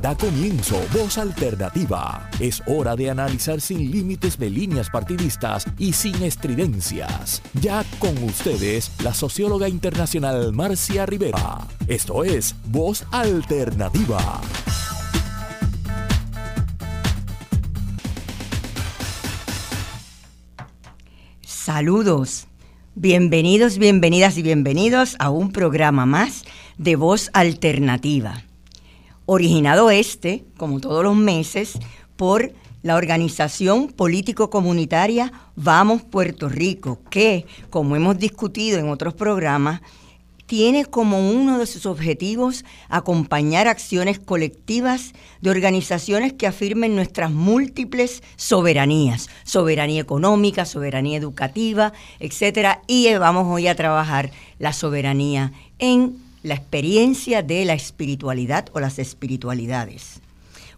Da comienzo Voz Alternativa. Es hora de analizar sin límites de líneas partidistas y sin estridencias. Ya con ustedes, la socióloga internacional Marcia Rivera. Esto es Voz Alternativa. Saludos. Bienvenidos, bienvenidas y bienvenidos a un programa más de Voz Alternativa originado este, como todos los meses, por la organización político-comunitaria Vamos Puerto Rico, que, como hemos discutido en otros programas, tiene como uno de sus objetivos acompañar acciones colectivas de organizaciones que afirmen nuestras múltiples soberanías, soberanía económica, soberanía educativa, etcétera, y vamos hoy a trabajar la soberanía en la experiencia de la espiritualidad o las espiritualidades.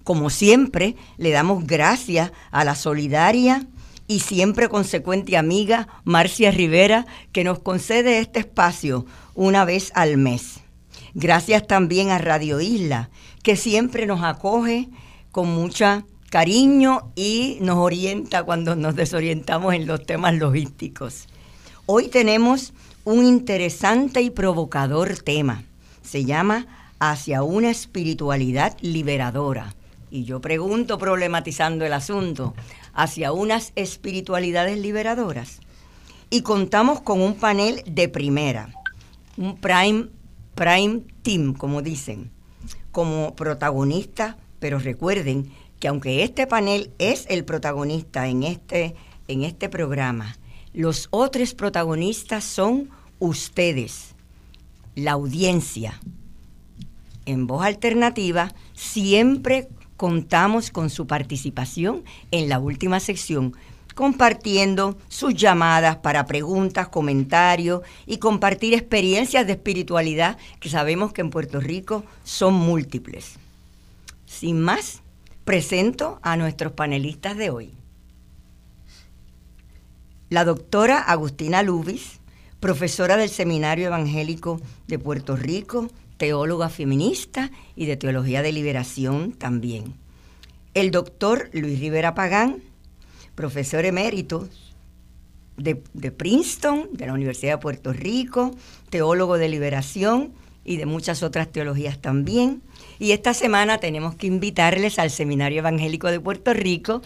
Como siempre, le damos gracias a la solidaria y siempre consecuente amiga Marcia Rivera, que nos concede este espacio una vez al mes. Gracias también a Radio Isla, que siempre nos acoge con mucha cariño y nos orienta cuando nos desorientamos en los temas logísticos. Hoy tenemos un interesante y provocador tema. Se llama Hacia una espiritualidad liberadora. Y yo pregunto, problematizando el asunto, hacia unas espiritualidades liberadoras. Y contamos con un panel de primera, un prime, prime team, como dicen, como protagonista, pero recuerden que aunque este panel es el protagonista en este, en este programa, los otros protagonistas son ustedes, la audiencia. En voz alternativa siempre contamos con su participación en la última sección, compartiendo sus llamadas para preguntas, comentarios y compartir experiencias de espiritualidad que sabemos que en Puerto Rico son múltiples. Sin más, presento a nuestros panelistas de hoy la doctora Agustina Lubis, profesora del Seminario Evangélico de Puerto Rico, teóloga feminista y de Teología de Liberación también. El doctor Luis Rivera Pagán, profesor emérito de, de, Princeton, de la Universidad de Puerto Rico, teólogo de liberación y de muchas otras teologías también. Y esta semana tenemos que invitarles al Seminario Evangélico de Puerto Rico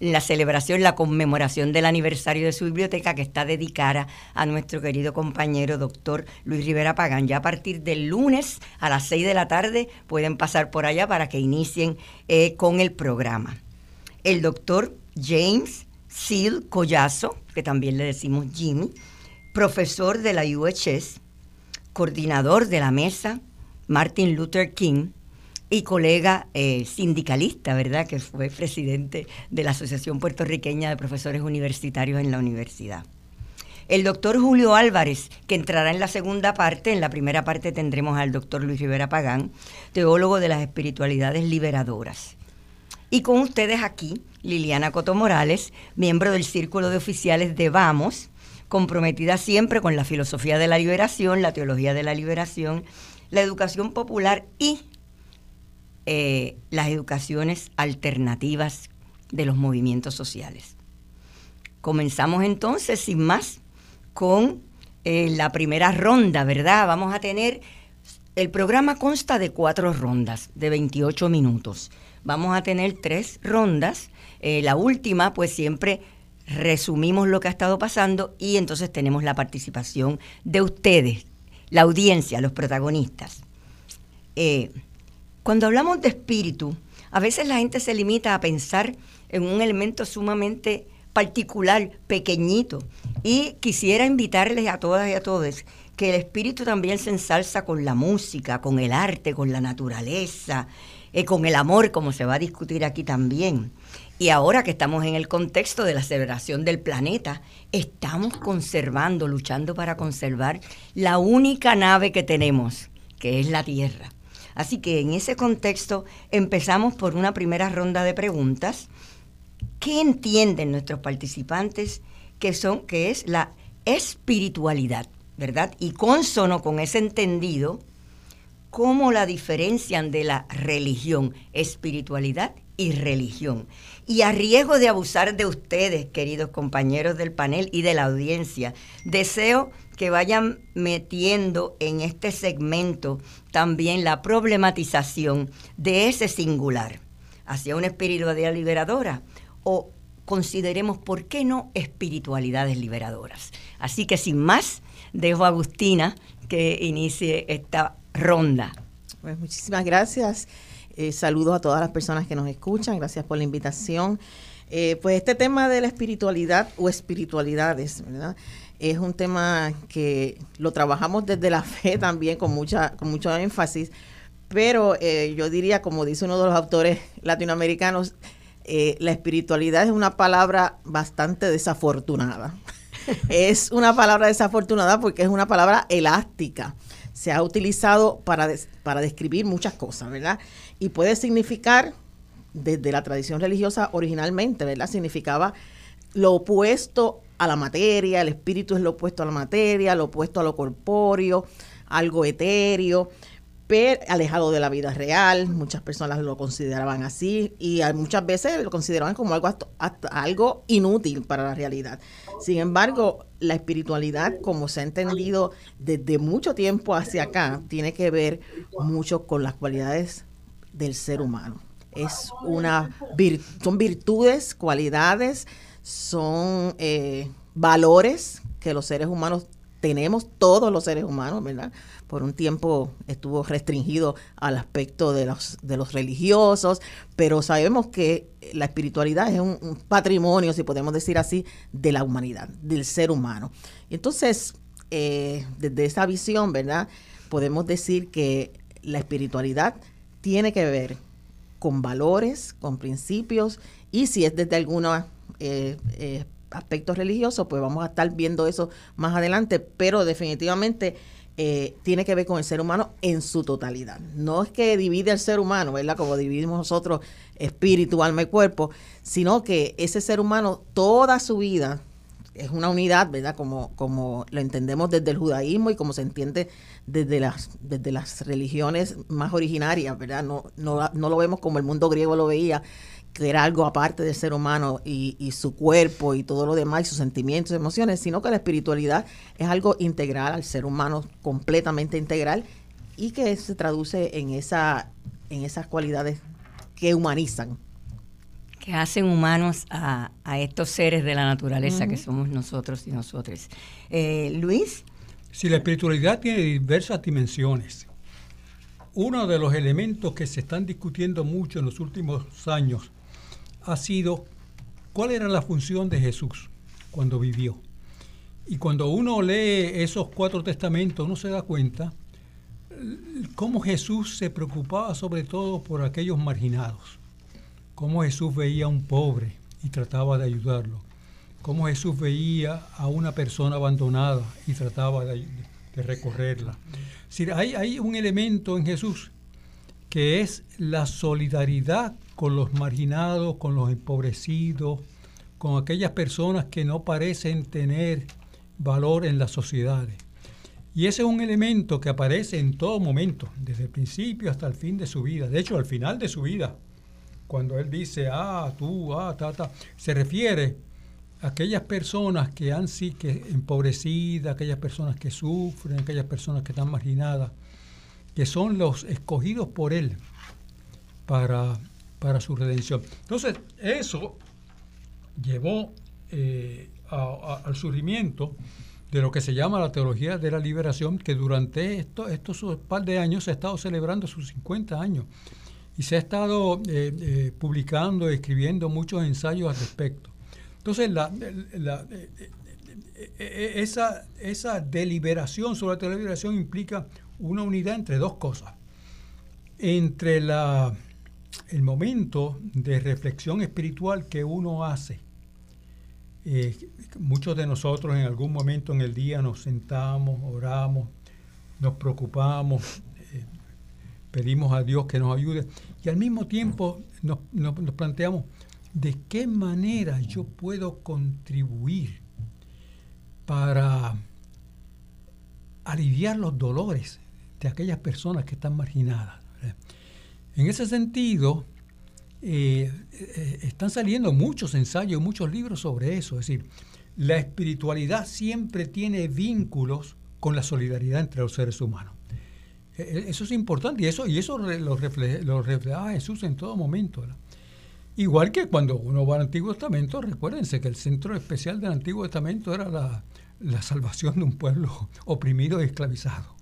la celebración, la conmemoración del aniversario de su biblioteca que está dedicada a nuestro querido compañero doctor Luis Rivera Pagán. Ya a partir del lunes a las 6 de la tarde pueden pasar por allá para que inicien eh, con el programa. El doctor James Seal Collazo, que también le decimos Jimmy, profesor de la UHS, coordinador de la mesa Martin Luther King, y colega eh, sindicalista, ¿verdad? Que fue presidente de la Asociación Puertorriqueña de Profesores Universitarios en la universidad. El doctor Julio Álvarez, que entrará en la segunda parte, en la primera parte tendremos al doctor Luis Rivera Pagán, teólogo de las espiritualidades liberadoras. Y con ustedes aquí, Liliana Coto Morales, miembro del Círculo de Oficiales de Vamos, comprometida siempre con la filosofía de la liberación, la teología de la liberación, la educación popular y eh, las educaciones alternativas de los movimientos sociales. Comenzamos entonces, sin más, con eh, la primera ronda, ¿verdad? Vamos a tener, el programa consta de cuatro rondas de 28 minutos. Vamos a tener tres rondas. Eh, la última, pues siempre resumimos lo que ha estado pasando y entonces tenemos la participación de ustedes, la audiencia, los protagonistas. Cuando hablamos de espíritu, a veces la gente se limita a pensar en un elemento sumamente particular, pequeñito. Y quisiera invitarles a todas y a todos que el espíritu también se ensalza con la música, con el arte, con la naturaleza, eh, con el amor, como se va a discutir aquí también. Y ahora que estamos en el contexto de la celebración del planeta, estamos conservando, luchando para conservar la única nave que tenemos, que es la Tierra. Así que en ese contexto empezamos por una primera ronda de preguntas. ¿Qué entienden nuestros participantes que son que es la espiritualidad, verdad? Y consono con ese entendido, cómo la diferencian de la religión, espiritualidad y religión. Y a riesgo de abusar de ustedes, queridos compañeros del panel y de la audiencia, deseo que vayan metiendo en este segmento también la problematización de ese singular hacia una espiritualidad liberadora o consideremos, ¿por qué no espiritualidades liberadoras? Así que sin más, dejo a Agustina que inicie esta ronda. Pues muchísimas gracias. Eh, saludos a todas las personas que nos escuchan. Gracias por la invitación. Eh, pues este tema de la espiritualidad o espiritualidades, ¿verdad? Es un tema que lo trabajamos desde la fe también con mucha con mucho énfasis, pero eh, yo diría, como dice uno de los autores latinoamericanos, eh, la espiritualidad es una palabra bastante desafortunada. es una palabra desafortunada porque es una palabra elástica. Se ha utilizado para, para describir muchas cosas, ¿verdad? Y puede significar, desde la tradición religiosa originalmente, ¿verdad? Significaba lo opuesto a la materia, el espíritu es lo opuesto a la materia, lo opuesto a lo corpóreo, algo etéreo alejado de la vida real, muchas personas lo consideraban así y muchas veces lo consideraban como algo, algo inútil para la realidad. Sin embargo, la espiritualidad, como se ha entendido desde mucho tiempo hacia acá, tiene que ver mucho con las cualidades del ser humano. Es una son virtudes, cualidades, son eh, valores que los seres humanos tenemos, todos los seres humanos, ¿verdad? por un tiempo estuvo restringido al aspecto de los, de los religiosos, pero sabemos que la espiritualidad es un, patrimonio, si podemos decir así, de la humanidad, del ser humano. Entonces, eh, desde esa visión, ¿verdad? Podemos decir que la espiritualidad tiene que ver con valores, con principios, y si es desde algunos eh, eh, aspectos religiosos, pues vamos a estar viendo eso más adelante, pero definitivamente eh, tiene que ver con el ser humano en su totalidad. No es que divide al ser humano, ¿verdad? Como dividimos nosotros espíritu, alma y cuerpo, sino que ese ser humano toda su vida es una unidad, ¿verdad? Como, como lo entendemos desde el judaísmo y como se entiende desde las, desde las religiones más originarias, ¿verdad? No, no, no lo vemos como el mundo griego lo veía, que era algo aparte del ser humano y, su cuerpo y todo lo demás, y sus sentimientos, emociones, sino que la espiritualidad es algo integral al ser humano, completamente integral, y que se traduce en, esa, en esas cualidades que humanizan. Que hacen humanos a, estos seres de la naturaleza que somos nosotros y nosotros. Eh, Luis. Sí, la espiritualidad tiene diversas dimensiones. Uno de los elementos que se están discutiendo mucho en los últimos años ha sido cuál era la función de Jesús cuando vivió. Y cuando uno lee esos cuatro testamentos, uno se da cuenta cómo Jesús se preocupaba sobre todo por aquellos marginados, cómo Jesús veía a un pobre y trataba de ayudarlo, cómo Jesús veía a una persona abandonada y trataba de, recorrerla. hay, hay un elemento en Jesús que es la solidaridad con los marginados, con los empobrecidos, con aquellas personas que no parecen tener valor en las sociedades. Y ese es un elemento que aparece en todo momento, desde el principio hasta el fin de su vida. De hecho, al final de su vida, cuando él dice, ah, tú, ah, ta, ta, se refiere a aquellas personas que han sido empobrecidas, aquellas personas que sufren, aquellas personas que están marginadas, que son los escogidos por él para para su redención. Entonces, eso llevó eh, al surgimiento de lo que se llama la teología de la liberación, que durante esto, estos par de años se ha estado celebrando sus 50 años y se ha estado eh, eh, publicando escribiendo muchos ensayos al respecto. Entonces, esa, esa deliberación sobre la teología de la liberación implica una unidad entre dos cosas. Entre la el momento de reflexión espiritual que uno hace. Eh, muchos de nosotros en algún momento en el día nos sentamos, oramos, nos preocupamos, eh, pedimos a Dios que nos ayude y al mismo tiempo nos, nos planteamos de qué manera yo puedo contribuir para aliviar los dolores de aquellas personas que están marginadas. En ese sentido, eh, eh, están saliendo muchos ensayos, muchos libros sobre eso. Es decir, la espiritualidad siempre tiene vínculos con la solidaridad entre los seres humanos. E, e, eso es importante y eso, y eso lo, refleja, Jesús en todo momento. Igual que cuando uno va al Antiguo Testamento, recuérdense que el centro especial del Antiguo Testamento era la, la salvación de un pueblo oprimido y esclavizado.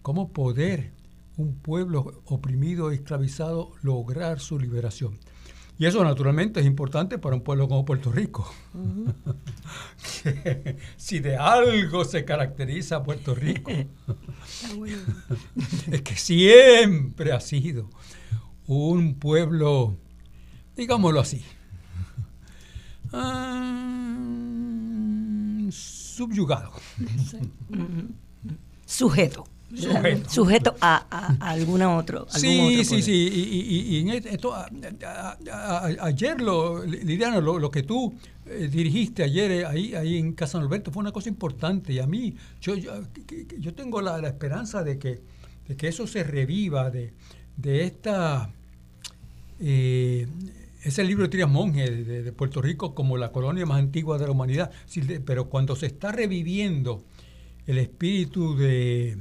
¿Cómo poder un pueblo oprimido esclavizado lograr su liberación? Y eso naturalmente es importante para un pueblo como Puerto Rico. si de algo se caracteriza Puerto Rico, es que siempre ha sido un pueblo, digámoslo así, ah, subyugado. Sujeto. Sujeto. a, alguna otro. Sí, sí, sí. Y, en esto, ayer, lo, Liliana, lo, que tú eh, dirigiste ayer eh, ahí, ahí en Casa Norberto fue una cosa importante. Y a mí, yo, yo, tengo la, esperanza de que, de que eso se reviva, de, de esta. Eh, ese libro de Trias Monge de, Puerto Rico como la colonia más antigua de la humanidad. pero cuando se está reviviendo el espíritu de,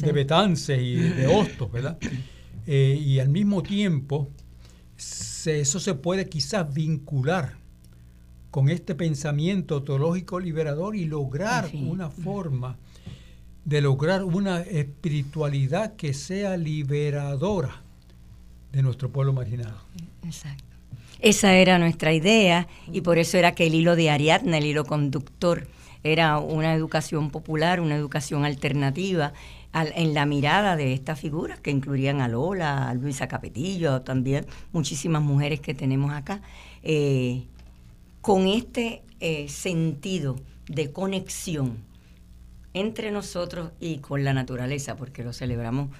de Betance y de Hostos, ¿verdad? Eh, y al mismo tiempo, eso se puede quizás vincular con este pensamiento teológico liberador y lograr una forma de lograr una espiritualidad que sea liberadora de nuestro pueblo marginado. Exacto. Esa era nuestra idea y por eso era que el hilo de Ariadna, el hilo conductor, era una educación popular, una educación alternativa en la mirada de estas figuras que incluían a Lola, a Luisa Capetillo, también muchísimas mujeres que tenemos acá, eh, con este eh, sentido de conexión entre nosotros y con la naturaleza, porque lo celebramos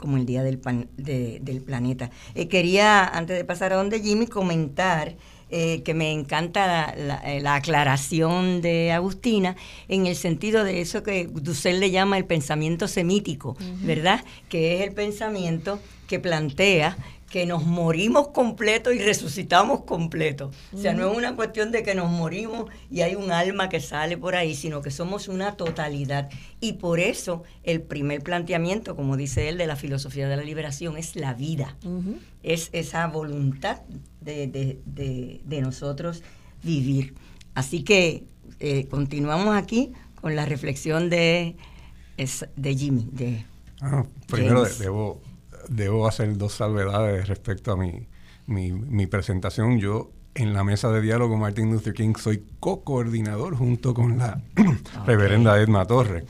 como el Día del, del Planeta. Eh, quería, antes de pasar a donde Jimmy, comentar eh, que me encanta eh, la, aclaración de Agustina en el sentido de eso que Dussel le llama el pensamiento semítico, ¿verdad? Que es el pensamiento que plantea que nos morimos completo y resucitamos completo. O sea, no es una cuestión de que nos morimos y hay un alma que sale por ahí, sino que somos una totalidad. Y por eso el primer planteamiento, como dice él, de la filosofía de la liberación es la vida. Es esa voluntad de, nosotros vivir. Así que eh, continuamos aquí con la reflexión de, de Jimmy. De ah, primero debo debo hacer dos salvedades respecto a mi, mi, presentación. Yo en la mesa de diálogo Martin Luther King soy co-coordinador junto con la reverenda Edma Torre.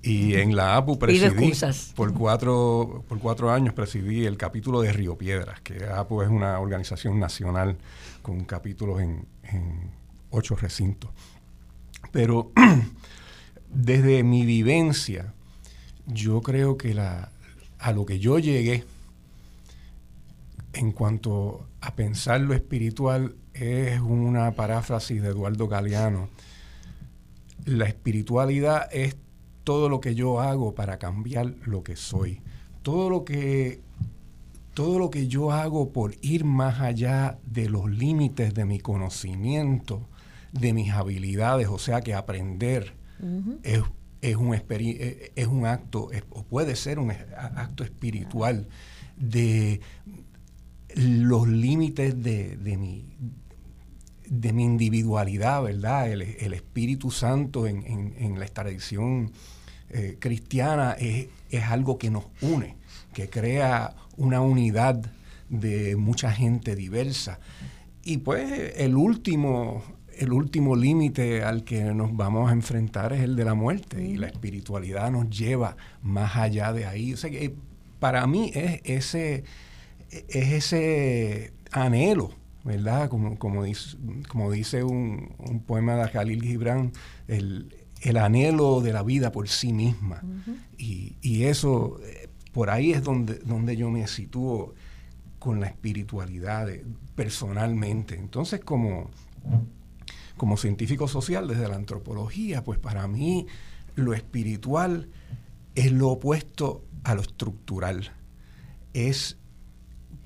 Y en la APU presidí, por cuatro, por cuatro años presidí el capítulo de Río Piedras, que APU es una organización nacional con capítulos en, en ocho recintos. Pero desde mi vivencia, yo creo que la, a lo que yo llegué en cuanto a pensar lo espiritual es una paráfrasis de Eduardo Galeano. La espiritualidad es todo lo que yo hago para cambiar lo que soy. Todo lo que todo lo que yo hago por ir más allá de los límites de mi conocimiento, de mis habilidades, o sea que aprender es es un, eh, es un acto, o puede ser un acto espiritual de los límites de, mi, de mi individualidad, ¿verdad? El, Espíritu Santo en, la tradición eh, cristiana es, es, algo que nos une, que crea una unidad de mucha gente diversa. Y pues el último el último límite al que nos vamos a enfrentar es el de la muerte y la espiritualidad nos lleva más allá de ahí. O sea, que para mí es ese, es ese anhelo, ¿verdad? Como, como dice, como dice un, poema de Khalil Gibran, el, anhelo de la vida por sí misma. y, y, eso, eh, por ahí es donde, donde yo me sitúo con la espiritualidad personalmente. Entonces, como como científico social desde la antropología, pues para mí lo espiritual es lo opuesto a lo estructural. Es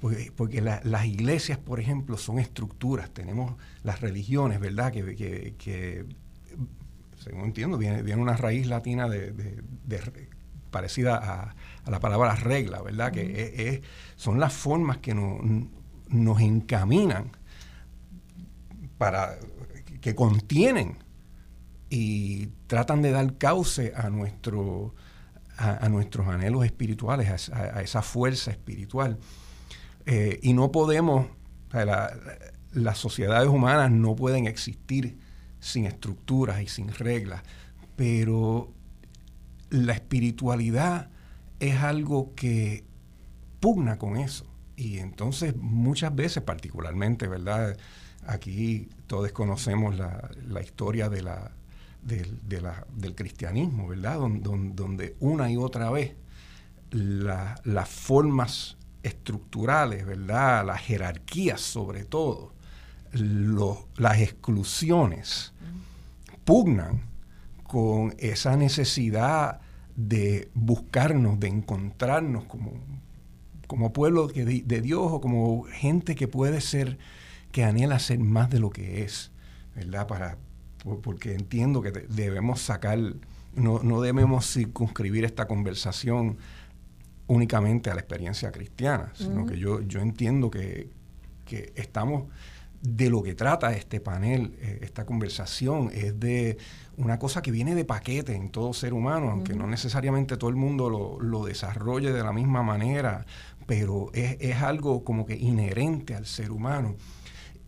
porque, porque las iglesias, por ejemplo, son estructuras. Tenemos las religiones, ¿verdad? Que, que, según entiendo, viene, viene una raíz latina de, parecida a, la palabra regla, ¿verdad? Que es, son las formas que nos encaminan para que contienen y tratan de dar cauce a nuestro a, nuestros anhelos espirituales, a, esa fuerza espiritual. Eh, y no podemos, las sociedades humanas no pueden existir sin estructuras y sin reglas, pero la espiritualidad es algo que pugna con eso. Y entonces muchas veces, particularmente, ¿verdad? Aquí todos conocemos la, historia del cristianismo, ¿verdad? Donde, una y otra vez las formas estructurales, ¿verdad? Las jerarquías sobre todo, las exclusiones, pugnan con esa necesidad de buscarnos, de encontrarnos como, pueblo de, Dios o como gente que puede ser, que anhela ser más de lo que es, ¿verdad? Para, porque entiendo que debemos sacar, no, no debemos circunscribir esta conversación únicamente a la experiencia cristiana, sino que yo, yo entiendo que, que estamos de lo que trata este panel, eh, esta conversación, es de una cosa que viene de paquete en todo ser humano, aunque no necesariamente todo el mundo lo, lo desarrolle de la misma manera, pero es, es, algo como que inherente al ser humano.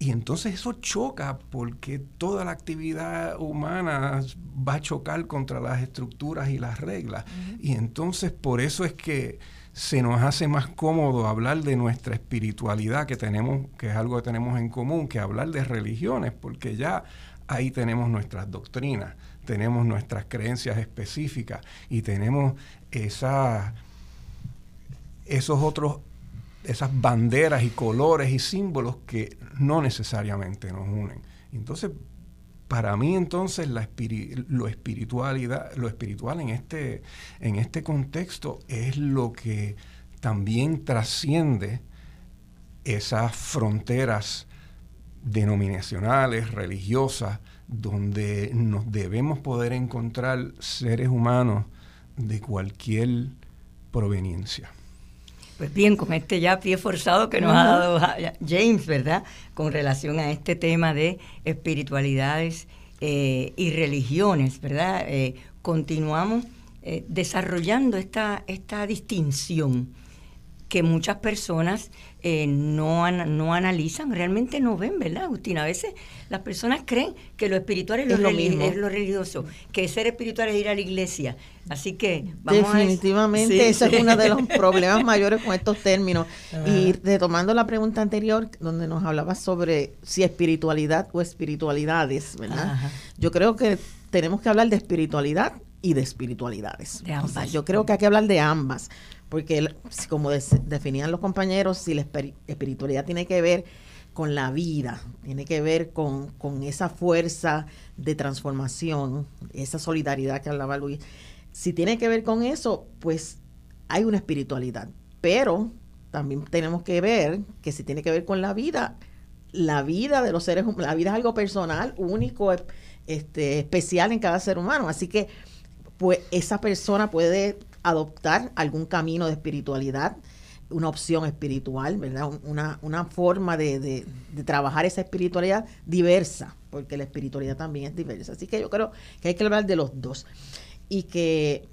Y entonces eso choca porque toda la actividad humana va a chocar contra las estructuras y las reglas. Y entonces por eso es que se nos hace más cómodo hablar de nuestra espiritualidad que tenemos, que es algo que tenemos en común, que hablar de religiones, porque ya ahí tenemos nuestras doctrinas, tenemos nuestras creencias específicas y tenemos esa, esos otros, esas banderas y colores y símbolos que no necesariamente nos unen. Entonces, para mí entonces la lo, espiritualidad, lo espiritual en este, en este contexto es lo que también trasciende esas fronteras denominacionales, religiosas, donde nos debemos poder encontrar seres humanos de cualquier proveniencia. Pues bien, con este ya pie forzado que nos ha dado James, ¿verdad? Con relación a este tema de espiritualidades eh, y religiones, ¿verdad? Eh, continuamos eh, desarrollando esta, esta distinción que muchas personas eh, no, no analizan, realmente no ven, ¿verdad, Agustina? A veces las personas creen que lo espiritual es, lo, religioso, que ser espiritual es ir a la iglesia. Así que vamos Definitivamente, ese es uno de los problemas mayores con estos términos. Y retomando la pregunta anterior, donde nos hablaba sobre si espiritualidad o espiritualidades, ¿verdad? Yo creo que tenemos que hablar de espiritualidad y de espiritualidades. yo creo que hay que hablar de ambas porque como definían los compañeros, si la espiritualidad tiene que ver con la vida, tiene que ver con, esa fuerza de transformación, esa solidaridad que hablaba Luis, si tiene que ver con eso, pues hay una espiritualidad, pero también tenemos que ver que si tiene que ver con la vida, la vida de los seres humanos, la vida es algo personal, único, este, especial en cada ser humano, así que pues esa persona puede adoptar algún camino de espiritualidad, una opción espiritual, ¿verdad? Una, una forma de, de, trabajar esa espiritualidad diversa, porque la espiritualidad también es diversa. Así que yo creo que hay que hablar de los dos. Y que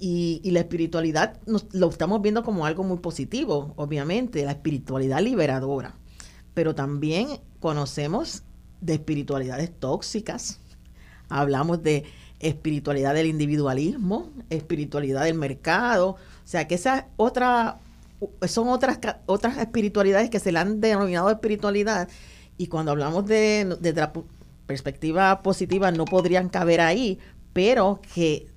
y, y, la espiritualidad lo estamos viendo como algo muy positivo, obviamente, la espiritualidad liberadora. Pero también conocemos de espiritualidades tóxicas. Hablamos de espiritualidad del individualismo, espiritualidad del mercado, o sea que esas otra, son otras, otras espiritualidades que se le han denominado espiritualidad. Y cuando hablamos de, de la perspectiva positiva no podrían caber ahí, pero que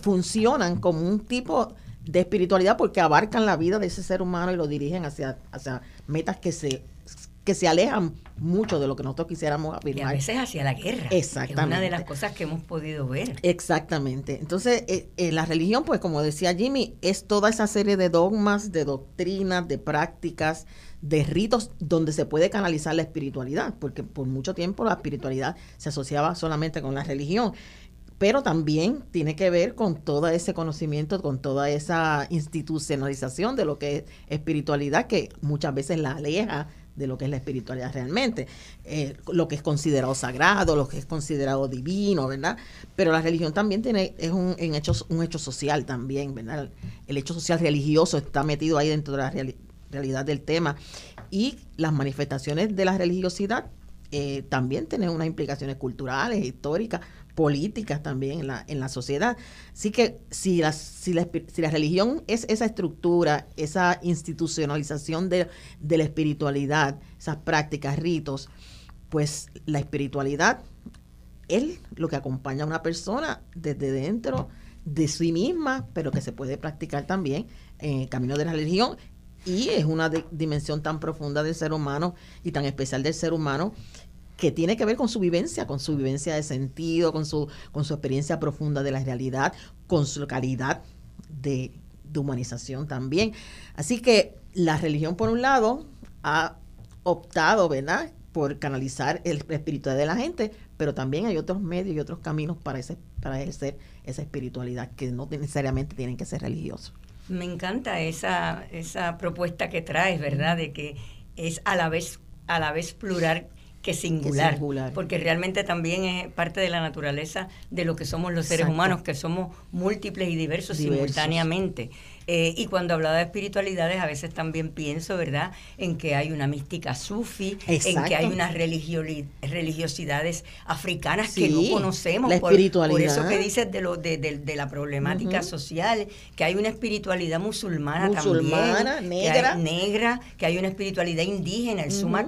funcionan como un tipo de espiritualidad porque abarcan la vida de ese ser humano y lo dirigen hacia, hacia metas que se que se alejan mucho de lo que nosotros quisiéramos afirmar. Y a veces hacia la guerra. Exactamente. es una de las cosas que hemos podido ver. Exactamente. Entonces, eh, eh, la religión, pues como decía Jimmy, es toda esa serie de dogmas, de doctrinas, de prácticas, de ritos donde se puede canalizar la espiritualidad, porque por mucho tiempo la espiritualidad se asociaba solamente con la religión pero también tiene que ver con todo ese conocimiento, con toda esa institucionalización de lo que es espiritualidad, que muchas veces la aleja de lo que es la espiritualidad realmente, eh, lo que es considerado sagrado, lo que es considerado divino, ¿verdad? Pero la religión también tiene, es un, en hechos, un hecho social también, ¿verdad? El hecho social religioso está metido ahí dentro de la realidad del tema. Y las manifestaciones de la religiosidad eh, también tienen unas implicaciones culturales, históricas, políticas también en la, en la sociedad. Así que si la, si, la, si la religión es esa estructura, esa institucionalización de, de la espiritualidad, esas prácticas, ritos, pues la espiritualidad es lo que acompaña a una persona desde dentro de sí misma, pero que se puede practicar también en el camino de la religión. Y es una dimensión tan profunda del ser humano y tan especial del ser humano que tiene que ver con su vivencia, con su vivencia de sentido, con su, con su experiencia profunda de la realidad, con su calidad de, humanización también. Así que la religión, por un lado, ha optado, ¿verdad?, por canalizar el espiritualidad de la gente, pero también hay otros medios y otros caminos para, ese, para ejercer esa espiritualidad que no necesariamente tienen que ser religiosos. Me encanta esa, esa propuesta que traes, ¿verdad?, de que es a la vez, a la vez plural que singular, porque realmente también es parte de la naturaleza de lo que somos los seres humanos, que somos múltiples y diversos, simultáneamente. Eh, y cuando hablaba de espiritualidades, a veces también pienso, ¿verdad?, en que hay una mística sufi, en que hay unas religiosidades africanas que no conocemos. La espiritualidad. Por, eso que dices de, lo, de, de, la problemática social, que hay una espiritualidad musulmana, musulmana también. negra. Que hay, negra, que hay una espiritualidad indígena, el Suma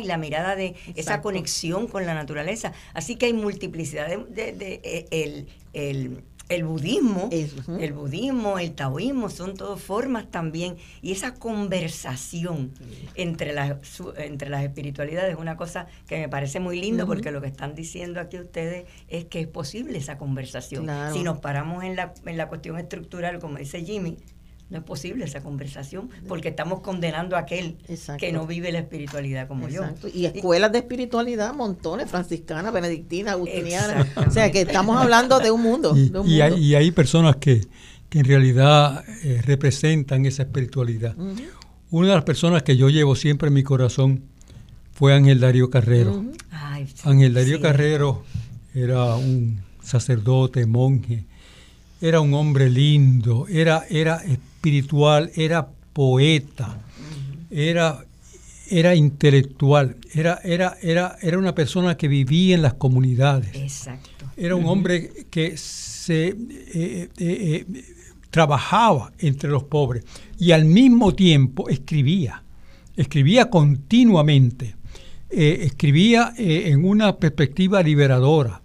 y la mirada de esa conexión con la naturaleza. Así que hay multiplicidad de, de, eh, el, el el budismo, el budismo, el taoísmo, son todas formas también. Y esa conversación entre las, entre las espiritualidades es una cosa que me parece muy lindo porque lo que están diciendo aquí ustedes es que es posible esa conversación. Si nos paramos en la, en la cuestión estructural, como dice Jimmy, no es posible esa conversación porque estamos condenando a aquel que no vive la espiritualidad como yo. Y escuelas de espiritualidad, montones, franciscana, benedictina, agustiniana. O sea, que estamos hablando de un mundo. Y, Hay, personas que, en realidad eh, representan esa espiritualidad. Una de las personas que yo llevo siempre en mi corazón fue Ángel Darío Carrero. Ángel Darío Carrero era un sacerdote, monje, era un hombre lindo, era, era espiritual, era poeta, era, era intelectual, era, era, era, era una persona que vivía en las comunidades. Exacto. Era un hombre que se eh, eh, eh, trabajaba entre los pobres y al mismo tiempo escribía, escribía continuamente, escribía en una perspectiva liberadora,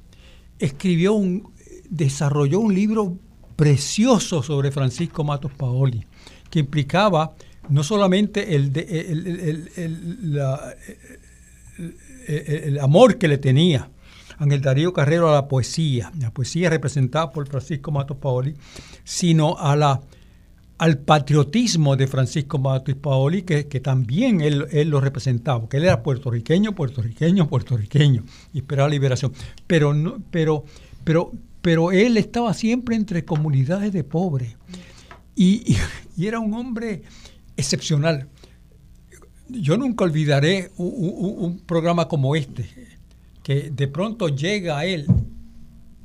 escribió un, desarrolló un libro precioso sobre Francisco Matos Paoli, que implicaba no solamente el, el, amor que le tenía Ángel Darío Carrero a la poesía, la poesía representada por Francisco Matos Paoli, sino a la, al patriotismo de Francisco Matos Paoli, que, que también él, él, lo representaba, porque él era puertorriqueño, puertorriqueño, puertorriqueño, y esperaba liberación. Pero, pero, pero pero él estaba siempre entre comunidades de pobres y, era un hombre excepcional. Yo nunca olvidaré un, programa como este, que de pronto llega a él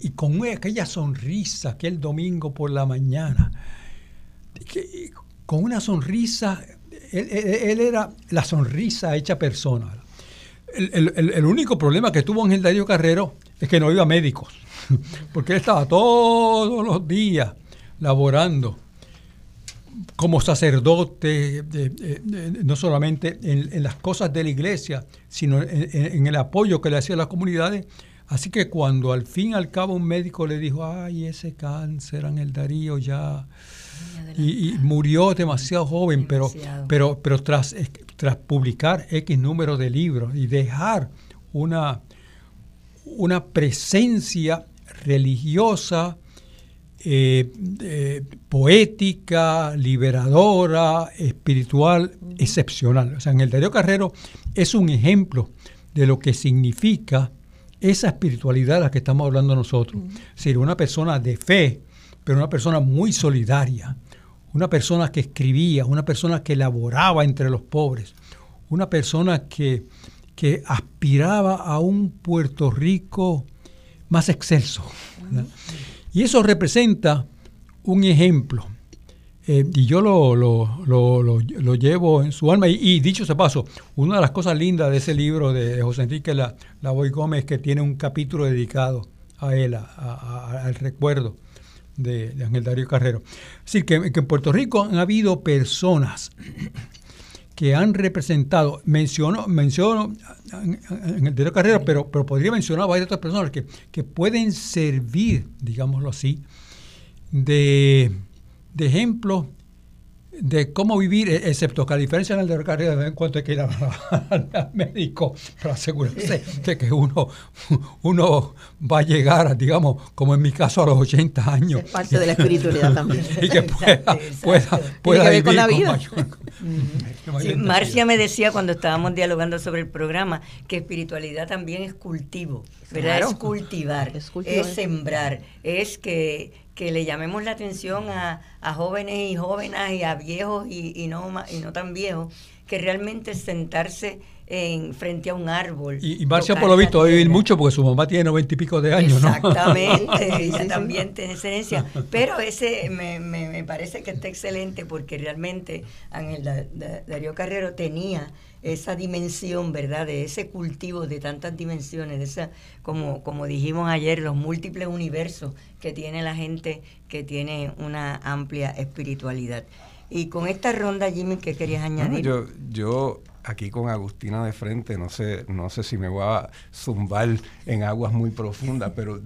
y con aquella sonrisa, aquel domingo por la mañana, con una sonrisa, él, era la sonrisa hecha persona. El, único problema que tuvo Ángel Darío Carrero es que no iba a médicos. porque él estaba todos los días laborando como sacerdote, no solamente en, las cosas de la iglesia, sino en, el apoyo que le hacía a las comunidades. Así que cuando al fin y al cabo un médico le dijo, ay, ese cáncer en el Darío ya, y, murió demasiado joven, pero, pero, pero tras, tras publicar X número de libros y dejar una, una presencia religiosa, eh, poética, liberadora, espiritual, excepcional. O sea, en el Darío Carrero es un ejemplo de lo que significa esa espiritualidad de la que estamos hablando nosotros. Es decir, una persona de fe, pero una persona muy solidaria, una persona que escribía, una persona que elaboraba entre los pobres, una persona que, que aspiraba a un Puerto Rico más excelso. Y eso representa un ejemplo. Eh, y yo lo, lo, llevo en su alma. Y, dicho ese paso, una de las cosas lindas de ese libro de José Enrique La, la Boy Gómez que tiene un capítulo dedicado a él, al recuerdo de, Ángel Darío Carrero. Es decir, que, que en Puerto Rico han habido personas que han representado, menciono, menciono en el de carrera, pero, pero podría mencionar a varias otras personas que, que pueden servir, digámoslo así, de, de ejemplo de cómo vivir, e, excepto que a diferencia del de carrera, en cuanto hay que ir al médico para asegurarse de que uno, uno va a llegar, digamos, como en mi caso, a los 80 años. Es parte de la espiritualidad también. Y que pueda, pueda, pueda vivir con la vida. Marcia me decía cuando estábamos dialogando sobre el programa que espiritualidad también es cultivo, ¿verdad? Es cultivar, es, es sembrar, es que que le llamemos la atención a, jóvenes y jóvenes y a viejos y, y, no, y no tan viejos, que realmente sentarse en frente a un árbol. Y, Marcia, por lo visto, va a vivir mucho porque su mamá tiene noventa y pico de años, ¿no? Exactamente, ella también tiene esa herencia. Pero ese me, me, me, parece que está excelente porque realmente Ángel Darío Carrero tenía esa dimensión, ¿verdad? De ese cultivo de tantas dimensiones, de esa, como, como dijimos ayer, los múltiples universos que tiene la gente que tiene una amplia espiritualidad. Y con esta ronda, Jimmy, ¿qué querías añadir? yo, yo aquí con Agustina de frente, no sé, no sé si me voy a zumbar en aguas muy profundas, pero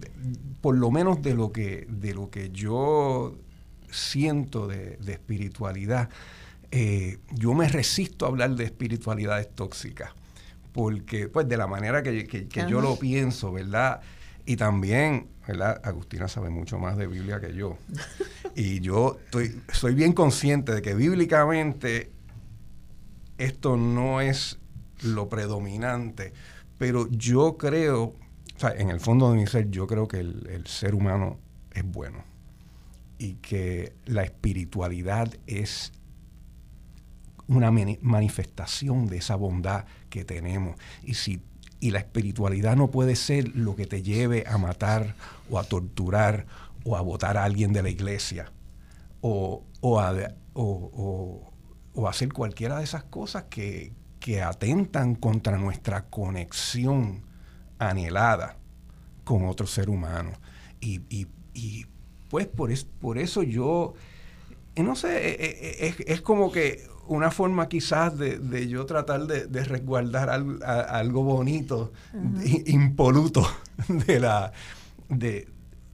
por lo menos de lo que, de lo que yo siento de, de espiritualidad, eh, yo me resisto a hablar de espiritualidades tóxicas, porque pues de la manera que, yo lo pienso, ¿verdad? Y también, ¿verdad? Agustina sabe mucho más de Biblia que yo. Y yo estoy, soy bien consciente de que bíblicamente esto no es lo predominante, pero yo creo, o sea, en el fondo de mi ser, yo creo que el ser humano es bueno y que la espiritualidad es una manifestación de esa bondad que tenemos. Y, si, y la espiritualidad no puede ser lo que te lleve a matar o a torturar o a votar a alguien de la iglesia o, o, a, o, hacer cualquiera de esas cosas que, que atentan contra nuestra conexión anhelada con otro ser humano. Y, y, y pues por, es, por eso yo, eh, no sé, eh, eh, es, es, como que una forma quizás de, yo tratar de, resguardar algo, bonito, impoluto de, la, de,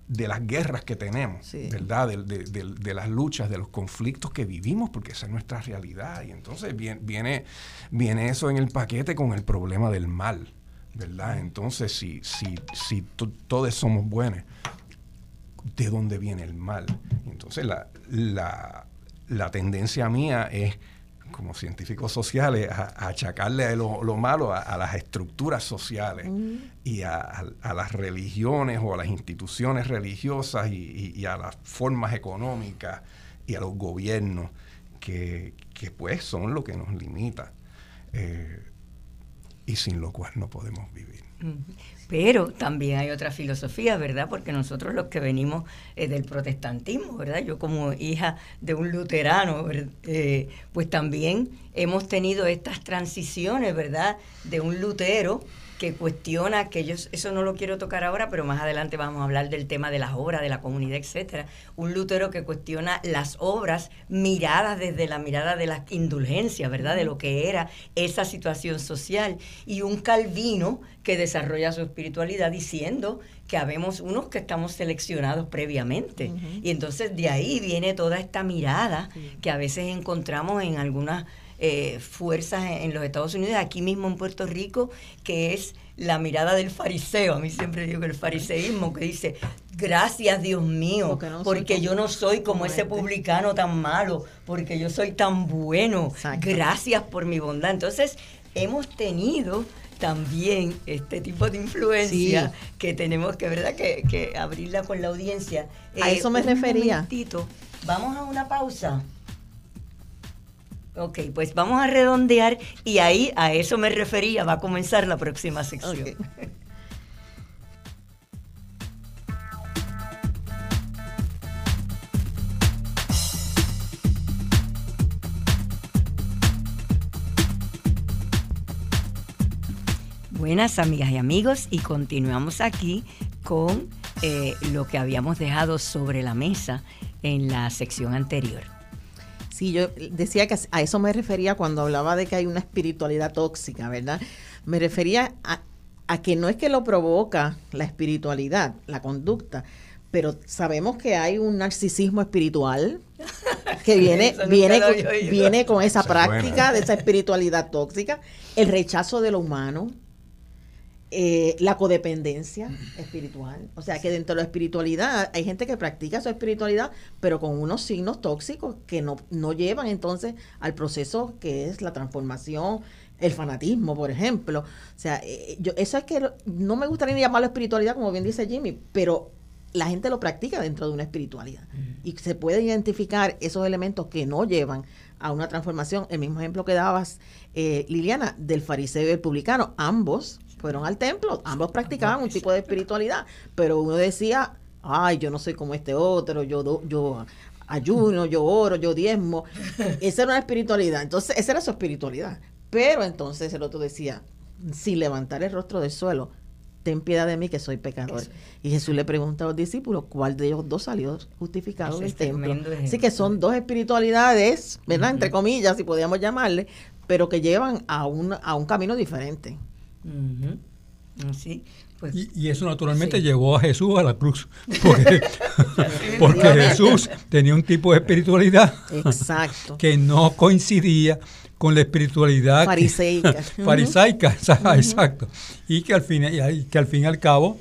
las guerras que tenemos, ¿verdad? De, las luchas, de los conflictos que vivimos, porque esa es nuestra realidad. Y entonces viene, viene, eso en el paquete con el problema del mal, ¿verdad? Entonces, si, si, si todos somos buenos, ¿de dónde viene el mal? Entonces, la, la, la tendencia mía es como científicos sociales a, achacarle lo, malo a, las estructuras sociales y a, las religiones o a las instituciones religiosas y, a las formas económicas y a los gobiernos que, pues son lo que nos limita eh, y sin lo cual no podemos vivir. Pero también hay otra filosofía, ¿verdad? Porque nosotros los que venimos eh, del protestantismo, ¿verdad? Yo como hija de un luterano, eh, pues también hemos tenido estas transiciones, ¿verdad? De un lutero que cuestiona, que ellos, eso no lo quiero tocar ahora, pero más adelante vamos a hablar del tema de las obras, de la comunidad, etcétera. Un Lutero que cuestiona las obras miradas desde la mirada de la indulgencia, ¿verdad? De lo que era esa situación social. Y un Calvino que desarrolla su espiritualidad diciendo que habemos unos que estamos seleccionados previamente. Y entonces de ahí viene toda esta mirada que a veces encontramos en algunas eh, fuerzas en, los Estados Unidos, aquí mismo en Puerto Rico, que es la mirada del fariseo. A mí siempre digo que el fariseísmo que dice, gracias Dios mío, porque, yo no soy como, ese este". publicano tan malo, porque yo soy tan bueno. Gracias por mi bondad. Entonces, hemos tenido también este tipo de influencia que tenemos que, ¿verdad? Que, abrirla con la audiencia. A eso me eh, refería. Vamos a una pausa. Ok, pues vamos a redondear y ahí a eso me refería, va a comenzar la próxima sección. Buenas amigas y amigos y continuamos aquí con eh, lo que habíamos dejado sobre la mesa en la sección anterior. Sí, yo decía que a eso me refería cuando hablaba de que hay una espiritualidad tóxica, ¿verdad? Me refería a, que no es que lo provoca la espiritualidad, la conducta, pero sabemos que hay un narcisismo espiritual que viene, viene, viene con esa práctica de esa espiritualidad tóxica, el rechazo de lo humano, eh, la codependencia espiritual. O sea que dentro de la espiritualidad hay gente que practica su espiritualidad, pero con unos signos tóxicos que no, no llevan entonces al proceso que es la transformación, el fanatismo, por ejemplo. O sea, eh, yo, eso es que no me gustaría ni llamarlo espiritualidad, como bien dice Jimmy, pero la gente lo practica dentro de una espiritualidad. Y se puede identificar esos elementos que no llevan a una transformación. El mismo ejemplo que dabas, eh, Liliana, del fariseo y el publicano, ambos fueron al templo, ambos practicaban un tipo de espiritualidad, pero uno decía, ay, yo no soy como este otro, yo, yo ayuno, yo oro, yo diezmo. Esa era una espiritualidad, entonces esa era su espiritualidad. Pero entonces el otro decía, sin levantar el rostro del suelo, ten piedad de mí que soy pecador. Y Jesús le pregunta a los discípulos cuál de ellos dos salió justificado del templo. Así que son dos espiritualidades, ¿verdad? Entre comillas, si podíamos llamarle, pero que llevan a un, a un camino diferente. Pues, y, eso naturalmente llevó a Jesús a la cruz, porque, Jesús tenía un tipo de espiritualidad que no coincidía con la espiritualidad farisaica, farisaica exacto, y que al fin, que al fin y al cabo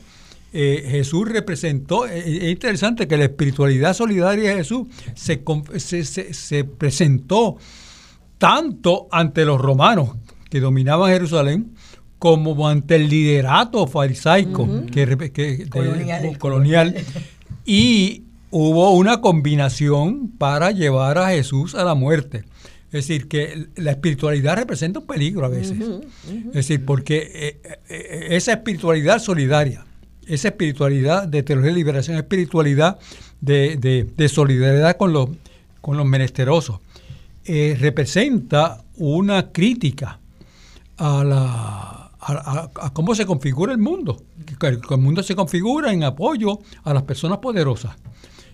eh, Jesús representó, eh, eh, es interesante que la espiritualidad solidaria de Jesús se, se, se presentó tanto ante los romanos que dominaban Jerusalén, como ante el liderato farisaico que, colonial. Y hubo una combinación para llevar a Jesús a la muerte. Es decir, que la espiritualidad representa un peligro a veces. Es decir, porque eh, eh, esa espiritualidad solidaria, esa espiritualidad de teología de liberación, espiritualidad de, solidaridad con los, con los menesterosos, eh, representa una crítica a la a, cómo se configura el mundo. El, mundo se configura en apoyo a las personas poderosas.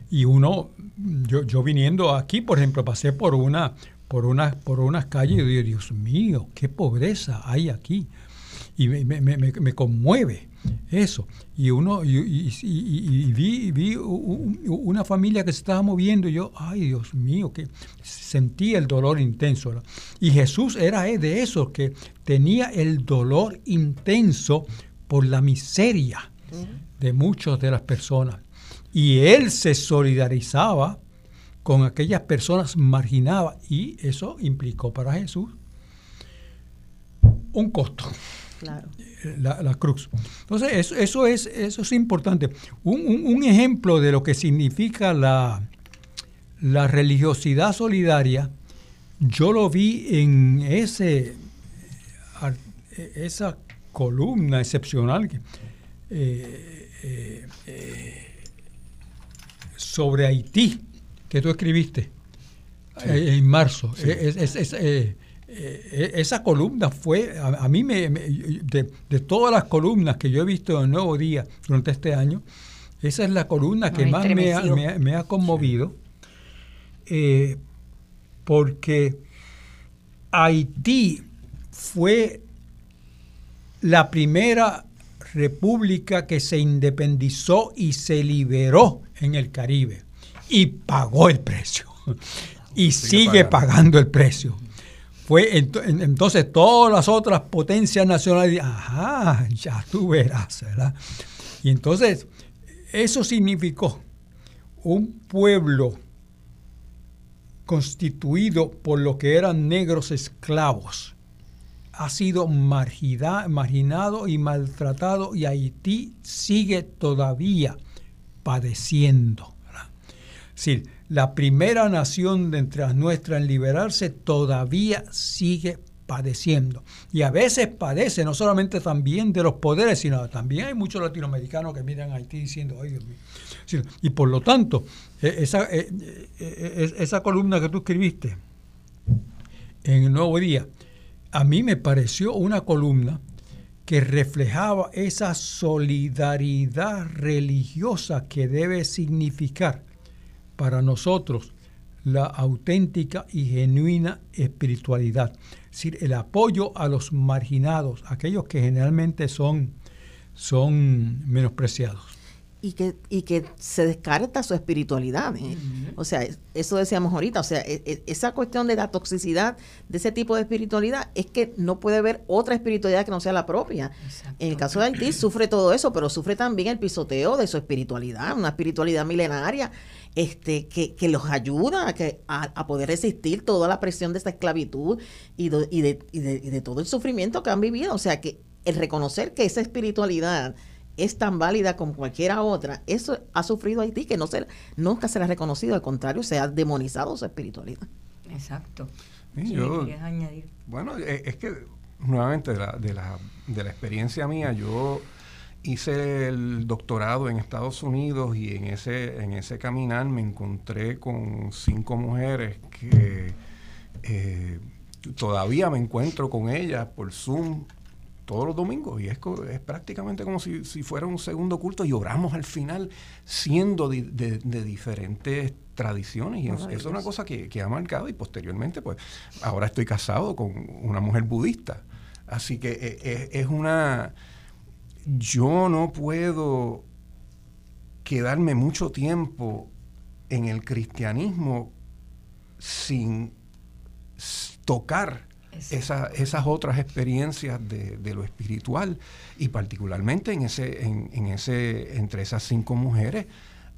Y uno, yo, yo viniendo aquí, por ejemplo, pasé por una, por una, por unas calles y digo, Dios mío, qué pobreza hay aquí. Y me, me, me, me conmueve eso. Y uno, y, vi, vi una familia que se estaba moviendo y yo, ay Dios mío, que sentía el dolor intenso. Y Jesús era de esos que tenía el dolor intenso por la miseria de muchas de las personas. Y él se solidarizaba con aquellas personas marginadas y eso implicó para Jesús un costo. La, cruz. Entonces, eso, eso, es, eso es importante. Un, ejemplo de lo que significa la, la religiosidad solidaria, yo lo vi en ese, esa columna excepcional eh, eh, eh, sobre Haití que tú escribiste en marzo. Es, eh, esa columna fue, a, mí, me, de, todas las columnas que yo he visto en el Nuevo Día durante este año, esa es la columna que más me ha, conmovido, eh, porque Haití fue la primera república que se independizó y se liberó en el Caribe y pagó el precio y sigue, pagando. el precio. Fue entonces todas las otras potencias nacionales, ajá, ya tú verás, ¿verdad? Y entonces eso significó un pueblo constituido por lo que eran negros esclavos, ha sido marginado y maltratado y Haití sigue todavía padeciendo. Es decir, la primera nación de entre las nuestras en liberarse todavía sigue padeciendo. Y a veces padece no solamente también de los poderes, sino también hay muchos latinoamericanos que miran a Haití diciendo, ay Dios mío. Y por lo tanto, e, esa, e, e, esa columna que tú escribiste en el Nuevo Día, a mí me pareció una columna que reflejaba esa solidaridad religiosa que debe significar para nosotros la auténtica y genuina espiritualidad. Es decir, el apoyo a los marginados, aquellos que generalmente son, son menospreciados y que, y que se descarta su espiritualidad. ¿eh? O sea, eso decíamos ahorita, o sea, e, e, esa cuestión de la toxicidad de ese tipo de espiritualidad es que no puede haber otra espiritualidad que no sea la propia. En el caso de Haití sufre todo eso, pero sufre también el pisoteo de su espiritualidad, una espiritualidad milenaria este, que, que los ayuda a, que, a, poder resistir toda la presión de esa esclavitud y de, y, de, y, de, y de todo el sufrimiento que han vivido. O sea, que el reconocer que esa espiritualidad es tan válida como cualquiera otra, eso ha sufrido Haití que no se, nunca se le ha reconocido, al contrario, se ha demonizado su espiritualidad. Exacto. Bueno, eh, es que nuevamente de la, de, la, de la experiencia mía, yo hice el doctorado en Estados Unidos y en ese, en ese caminar me encontré con cinco mujeres que eh, todavía me encuentro con ellas por Zoom todos los domingos. Y es, es prácticamente como si, fuera un segundo culto y oramos al final siendo de, diferentes tradiciones. Y eso, es una cosa que, ha marcado y posteriormente pues ahora estoy casado con una mujer budista. Así que eh, eh, es, una yo no puedo quedarme mucho tiempo en el cristianismo sin tocar esas otras experiencias de, lo espiritual. Y particularmente en ese, en, ese, entre esas cinco mujeres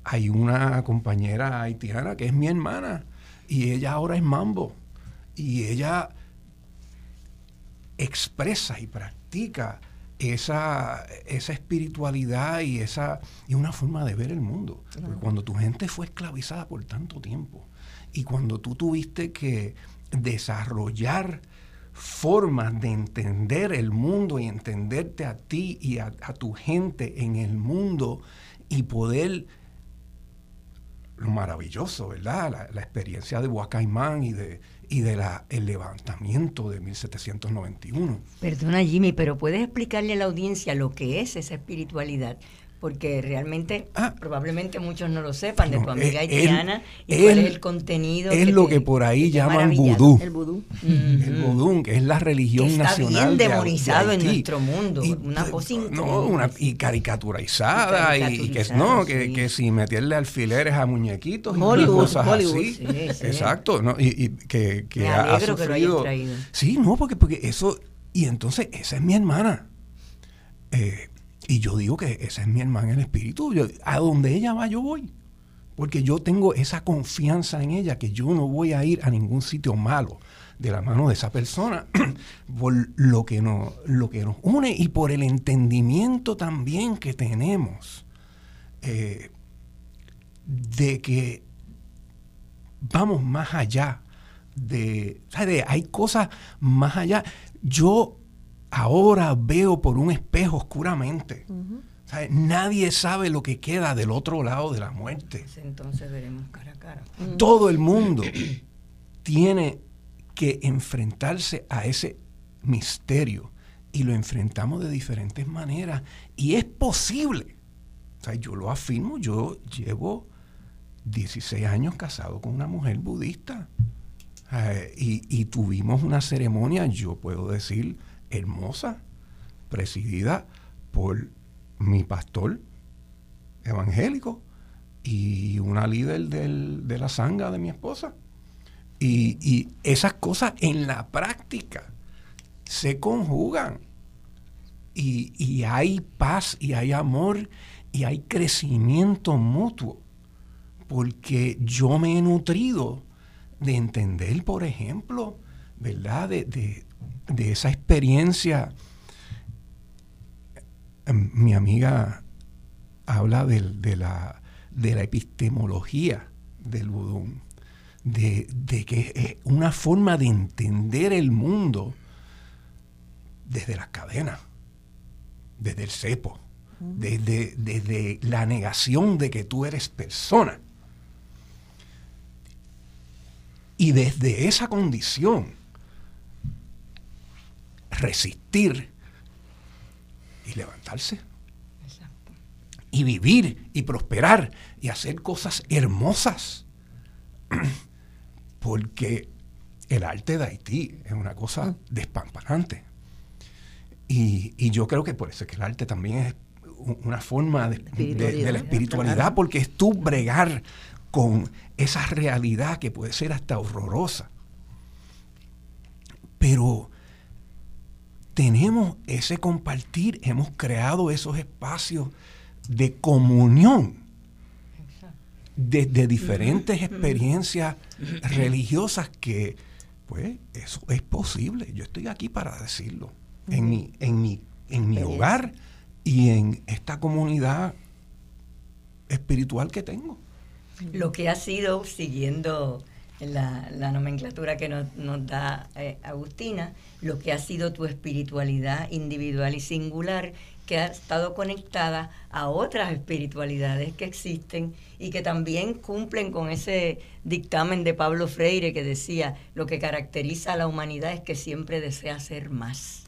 hay una compañera haitiana que es mi hermana y ella ahora es mambo. Y ella expresa y practica esa, esa espiritualidad y esa y una forma de ver el mundo. cuando tu gente fue esclavizada por tanto tiempo y cuando tú tuviste que desarrollar formas de entender el mundo y entenderte a ti y a, tu gente en el mundo y poder lo maravilloso, ¿verdad? La, experiencia de Huacaimán y de, y de la, el levantamiento de 1791. Perdona Jimmy, pero ¿puedes explicarle a la audiencia lo que es esa espiritualidad? Porque realmente ah. probablemente muchos no lo sepan de tu amiga haitiana y cuál es el contenido. Es lo que por ahí llaman vudú. El vudú. El vudú, que es la religión que está nacional. bien demonizado en nuestro mundo. una cosa no, una, y caricaturizada. Y, que, no, que, que, si meterle alfileres a muñequitos y cosas así. Exacto. ¿no? Y, que, que ha, sufrido. Sí, no, porque, porque eso. Y entonces, esa es mi hermana. Eh, y yo digo que esa es mi hermana en el espíritu. a donde ella va, yo voy. Porque yo tengo esa confianza en ella que yo no voy a ir a ningún sitio malo de la mano de esa persona por lo que, nos, lo que nos une y por el entendimiento también que tenemos eh, de que vamos más allá de, de, hay cosas más allá. Yo ahora veo por un espejo oscuramente. Nadie sabe lo que queda del otro lado de la muerte. Entonces veremos cara a cara. Todo el mundo tiene que enfrentarse a ese misterio y lo enfrentamos de diferentes maneras y es posible. O sea, yo lo afirmo, yo llevo 16 años casado con una mujer budista eh, y, tuvimos una ceremonia, yo puedo decir, hermosa, presidida por mi pastor evangélico y una líder de la sanga de mi esposa. Y, esas cosas en la práctica se conjugan. Y, y, hay paz y hay amor y hay crecimiento mutuo. Porque yo me he nutrido de entender, por ejemplo, ¿verdad? De, esa experiencia. Em, mi amiga habla de, la, de la epistemología del vudú, de, que es una forma de entender el mundo desde las cadenas, desde el cepo, desde, desde la negación de que tú eres persona. Y desde esa condición, resistir y levantarse. Y vivir y prosperar y hacer cosas hermosas. Porque el arte de Haití es una cosa mm. despampanante. Y, yo creo que por eso es que el arte también es una forma de, de la espiritualidad, porque es tú bregar con esa realidad que puede ser hasta horrorosa. Pero tenemos ese compartir, hemos creado esos espacios de comunión. Desde diferentes experiencias religiosas que, pues, eso es posible. Yo estoy aquí para decirlo. En mi, en mi, en mi hogar y en esta comunidad espiritual que tengo. Lo que ha sido, siguiendo la, nomenclatura que nos, da eh, Agustina, lo que ha sido tu espiritualidad individual y singular, que ha estado conectada a otras espiritualidades que existen y que también cumplen con ese dictamen de Pablo Freire que decía, lo que caracteriza a la humanidad es que siempre desea ser más.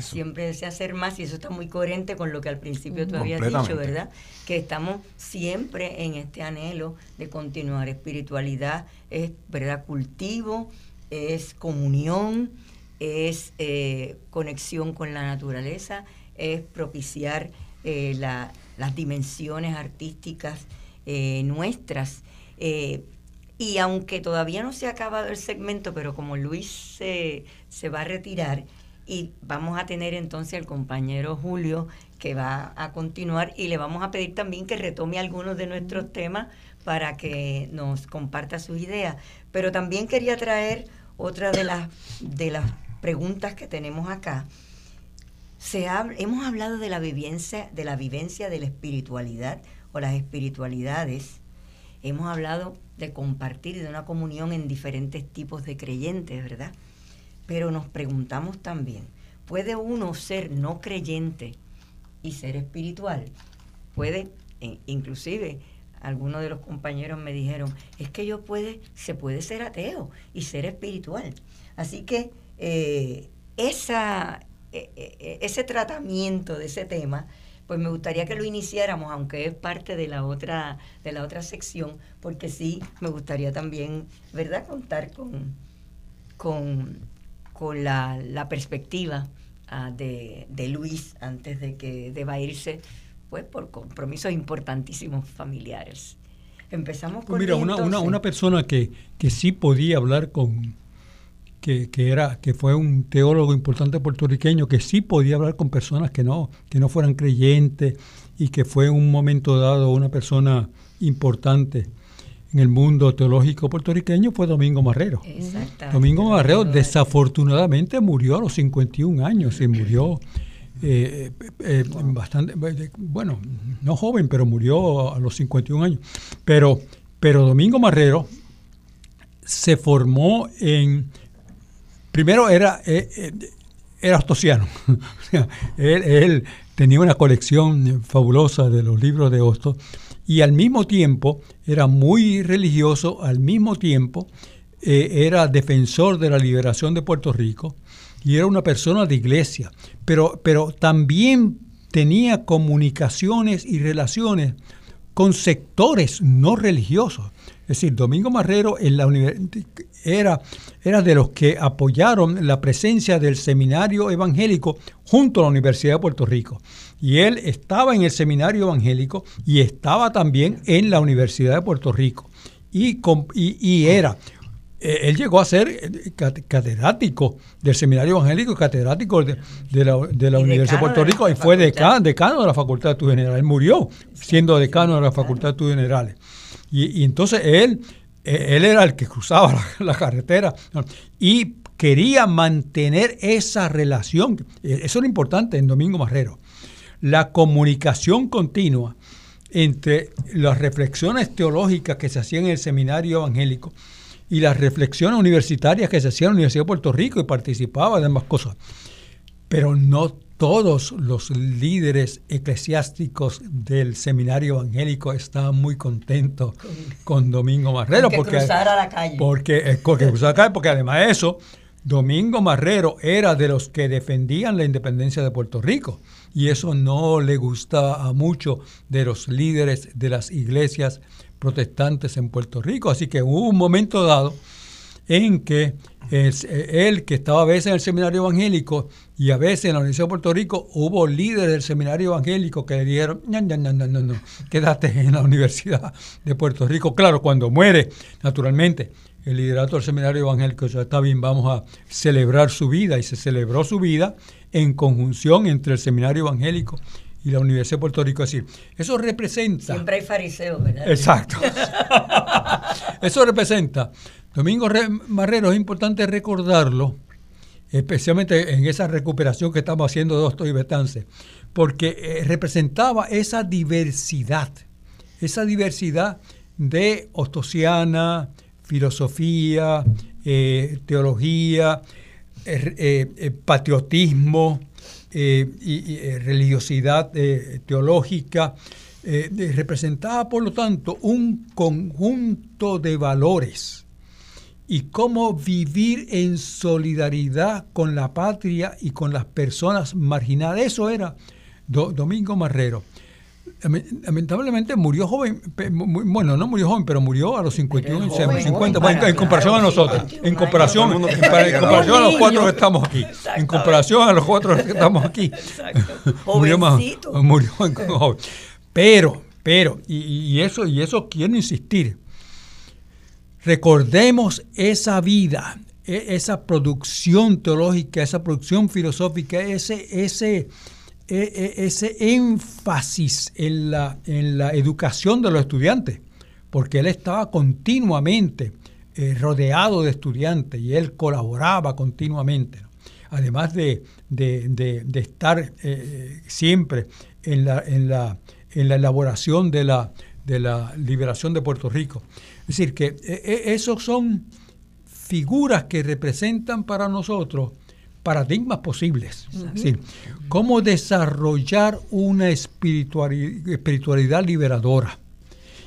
Siempre desea hacer más y eso está muy coherente con lo que al principio tú habías dicho, ¿verdad? Que estamos siempre en este anhelo de continuar. Espiritualidad es, ¿verdad? Cultivo, es comunión, es eh, conexión con la naturaleza, es propiciar eh, las dimensiones artísticas eh, nuestras. y aunque todavía no se ha acabado el segmento, pero como Luis se, se va a retirar, y vamos a tener entonces al compañero Julio que va a continuar y le vamos a pedir también que retome algunos de nuestros temas para que nos comparta sus ideas. Pero también quería traer otra de las, de las preguntas que tenemos acá. Se hemos hablado de la, vivencia, de la vivencia de la espiritualidad o las espiritualidades. Hemos hablado de compartir de una comunión en diferentes tipos de creyentes, ¿verdad? Pero nos preguntamos también, ¿puede uno ser no creyente y ser espiritual? Puede, e, inclusive, algunos de los compañeros me dijeron, es que yo puede, se puede ser ateo y ser espiritual. Así que eh, esa, e, e, ese tratamiento de ese tema, pues me gustaría que lo iniciáramos, aunque es parte de la otra, de la otra sección, porque sí me gustaría también, ¿verdad?, contar con, con con la, perspectiva ah, de, Luis antes de que deba irse, pues por compromisos importantísimos familiares. Empezamos con... Mira, una, una, una, persona que, que sí podía hablar con, que, que, era, que fue un teólogo importante puertorriqueño, que sí podía hablar con personas que no, que no fueran creyentes y que fue en un momento dado una persona importante en el mundo teológico puertorriqueño fue Domingo Marrero. Domingo Marrero desafortunadamente murió a los 51 años y murió eh, eh, eh, bastante, bueno, no joven, pero murió a los 51 años. Pero, pero Domingo Marrero se formó en, primero era, era ostosiano, él, él tenía una colección fabulosa de los libros de Hostos y al mismo tiempo era muy religioso, al mismo tiempo eh, era defensor de la liberación de Puerto Rico y era una persona de iglesia, pero, pero también tenía comunicaciones y relaciones con sectores no religiosos. Es decir, Domingo Marrero en la era, era de los que apoyaron la presencia del seminario evangélico junto a la Universidad de Puerto Rico. Y él estaba en el seminario evangélico y estaba también en la Universidad de Puerto Rico. Y, y, era eh, él llegó a ser eh, catedrático del Seminario Evangélico, catedrático de, la, Universidad de Puerto Rico y fue decano, decano, de la Facultad de Estudios Generales. Él murió siendo decano de la Facultad de Estudios Generales. Y, entonces él, eh, él era el que cruzaba la, carretera y quería mantener esa relación. Eso era importante en Domingo Marrero. La comunicación continua entre las reflexiones teológicas que se hacían en el seminario evangélico y las reflexiones universitarias que se hacían en la Universidad de Puerto Rico y participaba de ambas cosas. Pero no todos los líderes eclesiásticos del seminario evangélico estaban muy contentos con, Domingo Marrero. porque, cruzara la calle. Porque, eh, porque cruzara la calle, porque además de eso, Domingo Marrero era de los que defendían la independencia de Puerto Rico. Y eso no le gustaba a muchos de los líderes de las iglesias protestantes en Puerto Rico. Así que hubo un momento dado en que él, que estaba a veces en el seminario evangélico y a veces en la Universidad de Puerto Rico, hubo líderes del seminario evangélico que le dijeron, no, no, quédate en la Universidad de Puerto Rico. Claro, cuando muere, naturalmente, el liderato del seminario evangélico ya está bien, vamos a celebrar su vida y se celebró su vida en conjunción entre el seminario evangélico y la Universidad de Puerto Rico. Es decir, eso representa... Siempre hay fariseos, ¿verdad? Exacto. eso representa. Domingo Marrero es importante recordarlo, especialmente en esa recuperación que estamos haciendo de y Betance, porque eh, representaba esa diversidad, esa diversidad de ostosiana, filosofía, eh, teología, eh, patriotismo, eh, y, eh, religiosidad eh, teológica, representaba por lo tanto un conjunto de valores y cómo vivir en solidaridad con la patria y con las personas marginadas. Eso era Domingo Marrero lamentablemente murió joven, bueno, no murió joven, pero murió a los 51, 50, en, comparación a nosotros, en comparación, en, comparación a los cuatro que estamos aquí, en comparación a los cuatro que estamos aquí, murió más, murió joven. Pero, pero, y, eso, y eso quiero insistir, recordemos esa vida, e, esa producción teológica, esa producción filosófica, ese, ese, ese énfasis en la, en la educación de los estudiantes, porque él estaba continuamente eh, rodeado de estudiantes y él colaboraba continuamente, además de, estar eh, siempre en la, en, la, en la elaboración de la, de la liberación de Puerto Rico. Es decir, que e, esos son figuras que representan para nosotros paradigmas posibles. cómo desarrollar una espiritualidad, liberadora.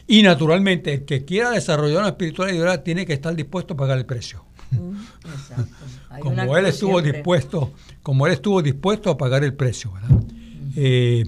Y naturalmente, el que quiera desarrollar una espiritualidad liberadora tiene que estar dispuesto a pagar el precio. como él estuvo dispuesto, como él estuvo dispuesto a pagar el precio, eh,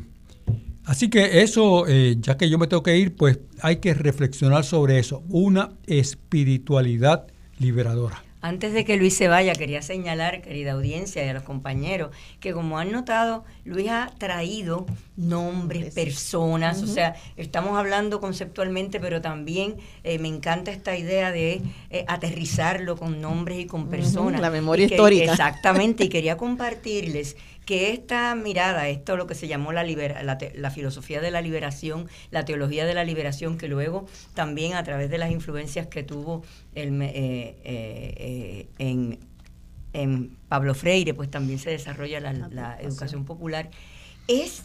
así que eso, eh, ya que yo me tengo que ir, pues hay que reflexionar sobre eso, una espiritualidad liberadora. Antes de que Luis se vaya, quería señalar, querida audiencia y a los compañeros, que como han notado, Luis ha traído nombres, personas, o sea, estamos hablando conceptualmente, pero también eh, me encanta esta idea de eh, aterrizarlo con nombres y con personas. La memoria histórica. exactamente, y quería compartirles que esta mirada, esto lo que se llamó la, la, filosofía de la liberación, la teología de la liberación, que luego también a través de las influencias que tuvo el, eh, eh, eh, en, Pablo Freire, pues también se desarrolla la, educación popular, es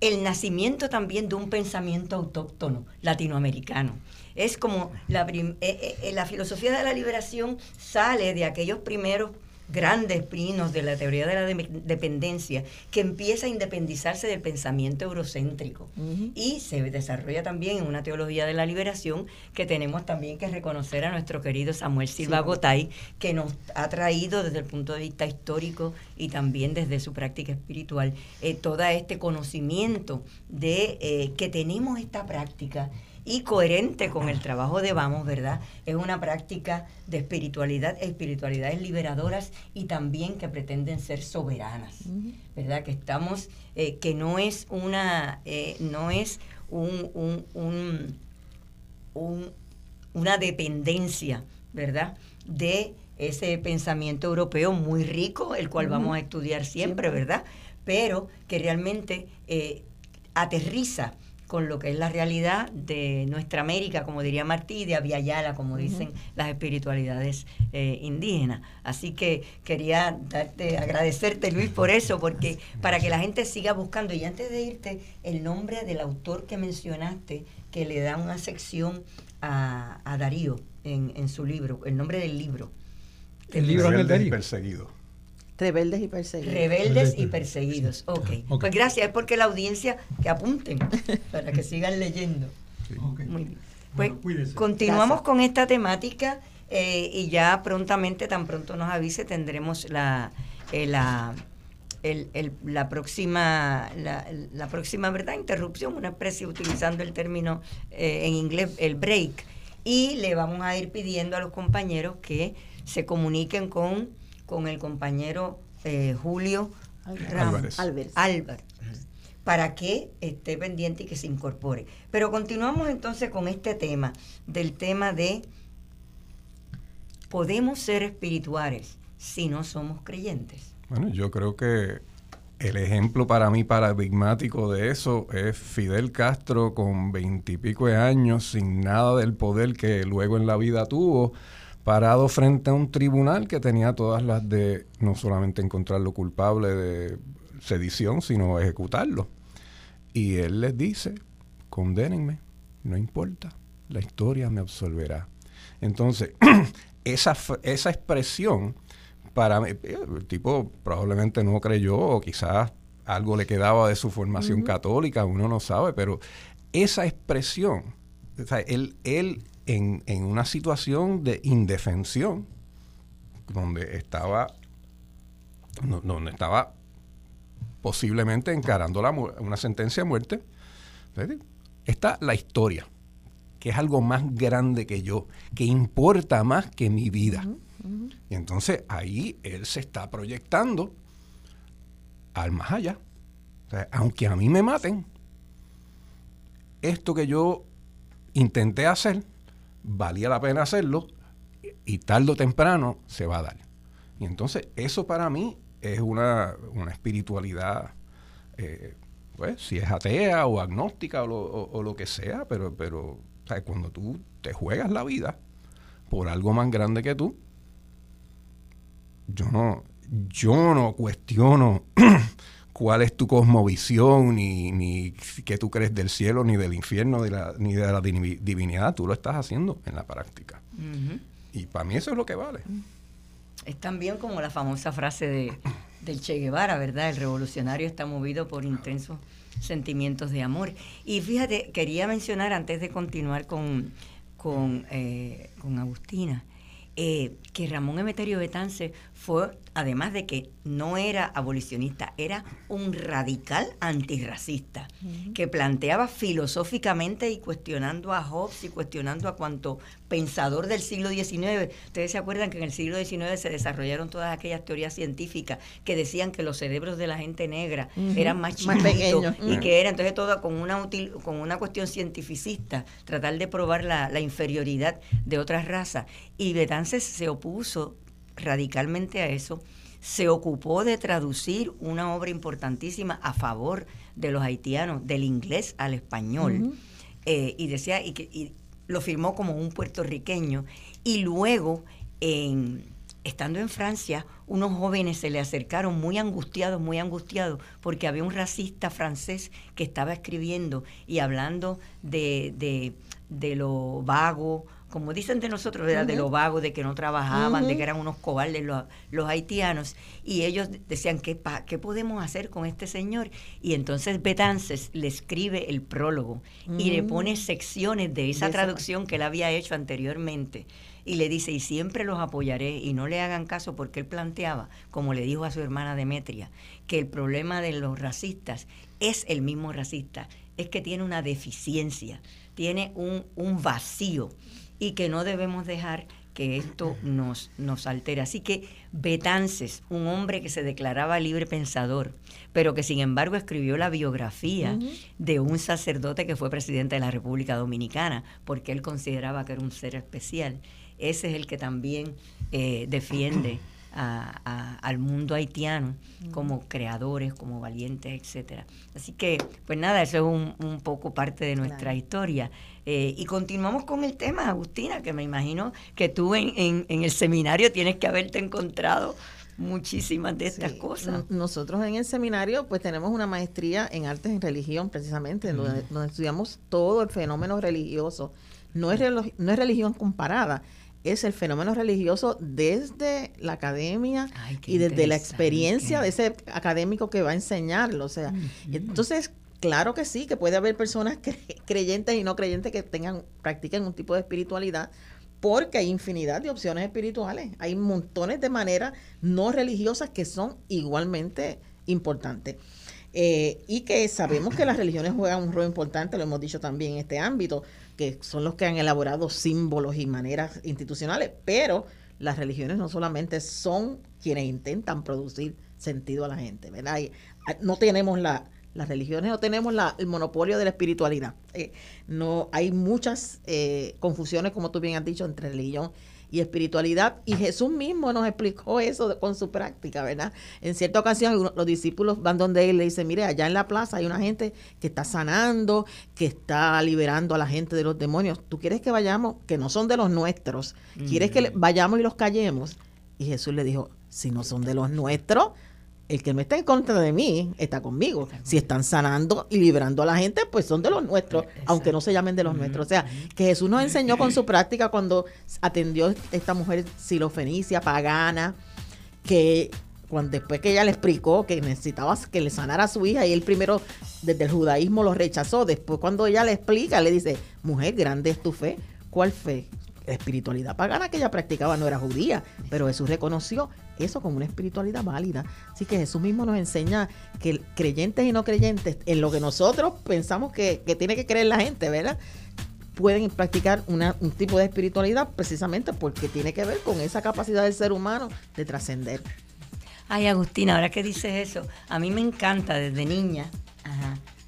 el nacimiento también de un pensamiento autóctono latinoamericano. Es como la, la filosofía de la liberación sale de aquellos primeros grandes pinos de la teoría de la dependencia, que empieza a independizarse del pensamiento eurocéntrico. Y se desarrolla también en una teología de la liberación que tenemos también que reconocer a nuestro querido Samuel Silva Gotay, que nos ha traído desde el punto de vista histórico y también desde su práctica espiritual eh, todo este conocimiento de eh, que tenemos esta práctica y coherente con el trabajo de Vamos, ¿verdad? Es una práctica de espiritualidad, espiritualidades liberadoras y también que pretenden ser soberanas, ¿verdad? Que estamos, eh, que no es una, eh, no es un, un, un, una dependencia, ¿verdad? De ese pensamiento europeo muy rico, el cual vamos a estudiar siempre, ¿verdad? Pero que realmente eh, aterriza con lo que es la realidad de nuestra América, como diría Martí, de Aviala, como dicen las espiritualidades eh, indígenas. Así que quería darte, agradecerte, Luis, por eso, porque para que la gente siga buscando, y antes de irte, el nombre del autor que mencionaste, que le da una sección a, Darío en, su libro, el nombre del libro. El libro del Darío. Perseguido. Rebeldes y perseguidos. Rebeldes y perseguidos. Ok. Pues gracias, es porque la audiencia que apunten para que sigan leyendo. Muy bien. Pues continuamos con esta temática eh, y ya prontamente, tan pronto nos avise, tendremos la, eh, la, la próxima, la, próxima verdad interrupción, una especie utilizando el término eh, en inglés, el break. Y le vamos a ir pidiendo a los compañeros que se comuniquen con con el compañero eh, Julio Álvarez. Álvarez. para que esté pendiente y que se incorpore. Pero continuamos entonces con este tema, del tema de podemos ser espirituales si no somos creyentes. Bueno, yo creo que el ejemplo para mí paradigmático de eso es Fidel Castro con veintipico de años, sin nada del poder que luego en la vida tuvo, parado frente a un tribunal que tenía todas las de no solamente encontrarlo culpable de sedición, sino ejecutarlo. Y él les dice, condénenme, no importa, la historia me absolverá. Entonces, esa, esa expresión, para mí, el tipo probablemente no creyó o quizás algo le quedaba de su formación católica, uno no sabe, pero esa expresión, o sea, él, él en, una situación de indefensión, donde estaba, donde estaba posiblemente encarando la, una sentencia de muerte, está la historia, que es algo más grande que yo, que importa más que mi vida. Y entonces ahí él se está proyectando al más allá. aunque a mí me maten, esto que yo intenté hacer, valía la pena hacerlo y tarde o temprano se va a dar. Y entonces eso para mí es una, espiritualidad, eh, pues si es atea o agnóstica o lo, que sea, pero, pero cuando tú te juegas la vida por algo más grande que tú, yo no, yo no cuestiono cuál es tu cosmovisión, ni, ni qué tú crees del cielo, ni del infierno, ni de la divinidad. Tú lo estás haciendo en la práctica. Y para mí eso es lo que vale. Es también como la famosa frase de, del Che Guevara, ¿verdad? El revolucionario está movido por intensos sentimientos de amor. Y fíjate, quería mencionar antes de continuar con, con, eh, con Agustina, eh, que Ramón Emeterio Betance fue además de que no era abolicionista, era un radical antirracista, que planteaba filosóficamente y cuestionando a Hobbes y cuestionando a cuanto pensador del siglo XIX. Ustedes se acuerdan que en el siglo XIX se desarrollaron todas aquellas teorías científicas que decían que los cerebros de la gente negra eran más chiquitos y que era entonces todo con una, con una cuestión cientificista, tratar de probar la, la inferioridad de otras razas. Y Betances se opuso radicalmente a eso, se ocupó de traducir una obra importantísima a favor de los haitianos, del inglés al español. Eh, y decía, y, que, lo firmó como un puertorriqueño. Y luego, en, estando en Francia, unos jóvenes se le acercaron muy angustiados, muy angustiados, porque había un racista francés que estaba escribiendo y hablando de, de, de lo vago como dicen de nosotros, de los vagos, de que no trabajaban, de que eran unos cobardes los, los haitianos, y ellos decían, ¿qué, ¿qué podemos hacer con este señor? Y entonces Betances le escribe el prólogo y le pone secciones de esa traducción que él había hecho anteriormente. Y le dice, y siempre los apoyaré y no le hagan caso porque él planteaba, como le dijo a su hermana Demetria, que el problema de los racistas es el mismo racista, es que tiene una deficiencia, tiene un, un vacío y que no debemos dejar que esto nos, nos altere. Así que Betances, un hombre que se declaraba libre pensador, pero que sin embargo escribió la biografía de un sacerdote que fue presidente de la República Dominicana, porque él consideraba que era un ser especial. Ese es el que también eh, defiende al mundo haitiano como creadores, como valientes, etcétera. Así que, pues nada, eso es un, poco parte de nuestra historia. Eh, y continuamos con el tema, Agustina, que me imagino que tú en, en, el seminario tienes que haberte encontrado muchísimas de estas cosas. Nosotros en el seminario pues tenemos una maestría en artes en religión precisamente, donde, estudiamos todo el fenómeno religioso. No es, no es religión comparada, es el fenómeno religioso desde la academia y desde la experiencia de ese académico que va a enseñarlo. O sea, entonces, claro que sí, que puede haber personas creyentes y no creyentes que tengan, practiquen un tipo de espiritualidad, porque hay infinidad de opciones espirituales. Hay montones de maneras no religiosas que son igualmente importantes. Eh, y que sabemos que las religiones juegan un rol importante, lo hemos dicho también en este ámbito, que son los que han elaborado símbolos y maneras institucionales, pero las religiones no solamente son quienes intentan producir sentido a la gente, ¿verdad? Ah, no tenemos la, las religiones no tenemos la, el monopolio de la espiritualidad. Eh, no hay muchas eh, confusiones, como tú bien has dicho, entre religión y espiritualidad. Y Jesús mismo nos explicó eso con su práctica, ¿verdad? En cierta ocasión los discípulos van donde él le dicen, mire, allá en la plaza hay una gente que está sanando, que está liberando a la gente de los demonios. ¿Tú quieres que vayamos, que no son de los nuestros? ¿Quieres que mm. vayamos y los callemos? Y Jesús le dijo, si no son de los nuestros, el que no está en contra de mí está conmigo. Si están sanando y liberando a la gente, pues son de los nuestros, aunque no se llamen de los nuestros. O sea, que Jesús nos enseñó con su práctica cuando atendió a esta mujer silofenicia, pagana, que cuando después que ella le explicó que necesitaba que le sanara a su hija y él primero desde el judaísmo lo rechazó, después cuando ella le explica, le dice, mujer, grande es tu fe. ¿Cuál fe? Espiritualidad pagana que ella practicaba no era judía, pero Jesús reconoció eso como una espiritualidad válida. Así que Jesús mismo nos enseña que creyentes y no creyentes, en lo que nosotros pensamos que, tiene que creer la gente, ¿verdad? pueden practicar un tipo de espiritualidad precisamente porque tiene que ver con esa capacidad del ser humano de trascender. Ay, Agustina, ahora que dices eso, a mí me encanta desde niña.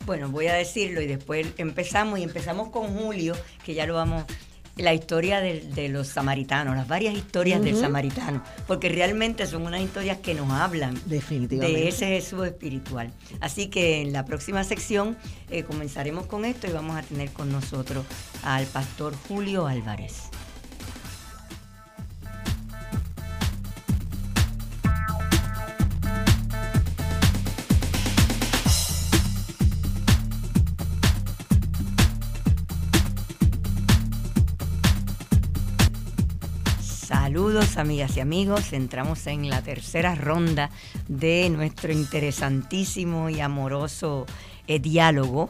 Bueno, voy a decirlo y después empezamos y empezamos con Julio, que ya lo vamos la historia de, los samaritanos, las varias historias del samaritano, porque realmente son unas historias que nos hablan de ese Jesús espiritual. Así que en la próxima sección eh, comenzaremos con esto y vamos a tener con nosotros al pastor Julio Álvarez. Saludos amigas y amigos, entramos en la tercera ronda de nuestro interesantísimo y amoroso eh, diálogo.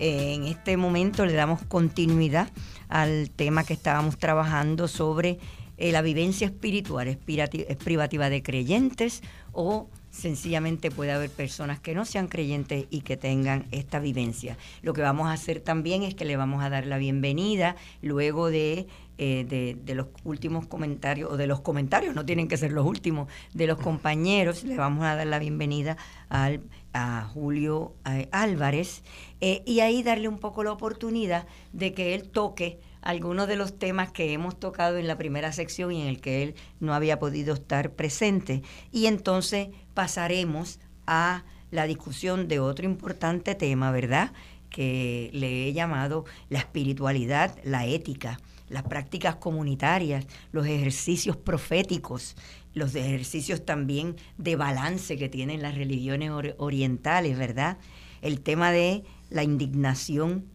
Eh, en este momento le damos continuidad al tema que estábamos trabajando sobre eh, la vivencia espiritual, es privativa de creyentes o sencillamente puede haber personas que no sean creyentes y que tengan esta vivencia. Lo que vamos a hacer también es que le vamos a dar la bienvenida luego de eh, de, los últimos comentarios, o de los comentarios, no tienen que ser los últimos, de los compañeros. Le vamos a dar la bienvenida al, a Julio eh, Álvarez eh, y ahí darle un poco la oportunidad de que él toque algunos de los temas que hemos tocado en la primera sección y en el que él no había podido estar presente. Y entonces pasaremos a la discusión de otro importante tema, ¿verdad? Que le he llamado la espiritualidad, la ética las prácticas comunitarias, los ejercicios proféticos, los ejercicios también de balance que tienen las religiones orientales, ¿verdad? El tema de la indignación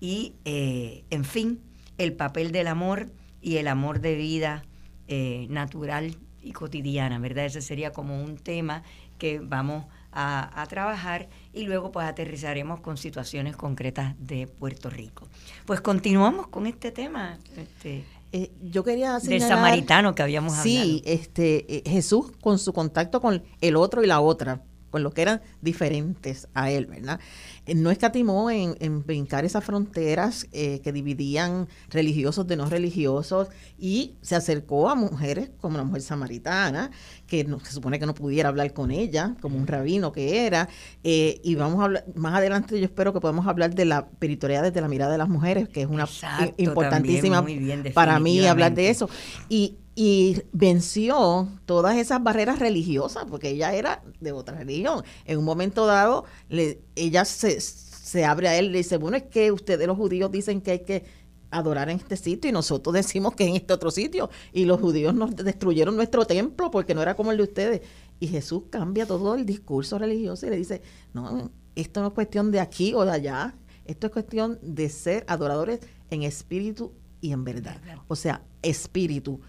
y, eh, en fin, el papel del amor y el amor de vida eh, natural y cotidiana, ¿verdad? Ese sería como un tema que vamos a, trabajar y luego pues aterrizaremos con situaciones concretas de Puerto Rico. Pues continuamos con este tema. Este, eh, yo quería del samaritano que habíamos hablado. Sí, este, eh, Jesús con su contacto con el otro y la otra, con los que eran diferentes a él, ¿verdad? Eh, no escatimó en, en brincar esas fronteras eh, que dividían religiosos de no religiosos y se acercó a mujeres como la mujer samaritana, que no, se supone que no pudiera hablar con ella, como un rabino que era. Eh, y vamos a hablar, más adelante yo espero que podamos hablar de la espiritualidad desde la mirada de las mujeres, que es una importantísima para mí hablar de eso. Y, y venció todas esas barreras religiosas, porque ella era de otra religión. En un momento dado, le, ella se, se abre a él y le dice, bueno, es que ustedes los judíos dicen que hay que adorar en este sitio y nosotros decimos que en este otro sitio. Y los judíos nos destruyeron nuestro templo porque no era como el de ustedes. Y Jesús cambia todo el discurso religioso y le dice, no, esto no es cuestión de aquí o de allá, esto es cuestión de ser adoradores en espíritu y en verdad. O sea, espíritu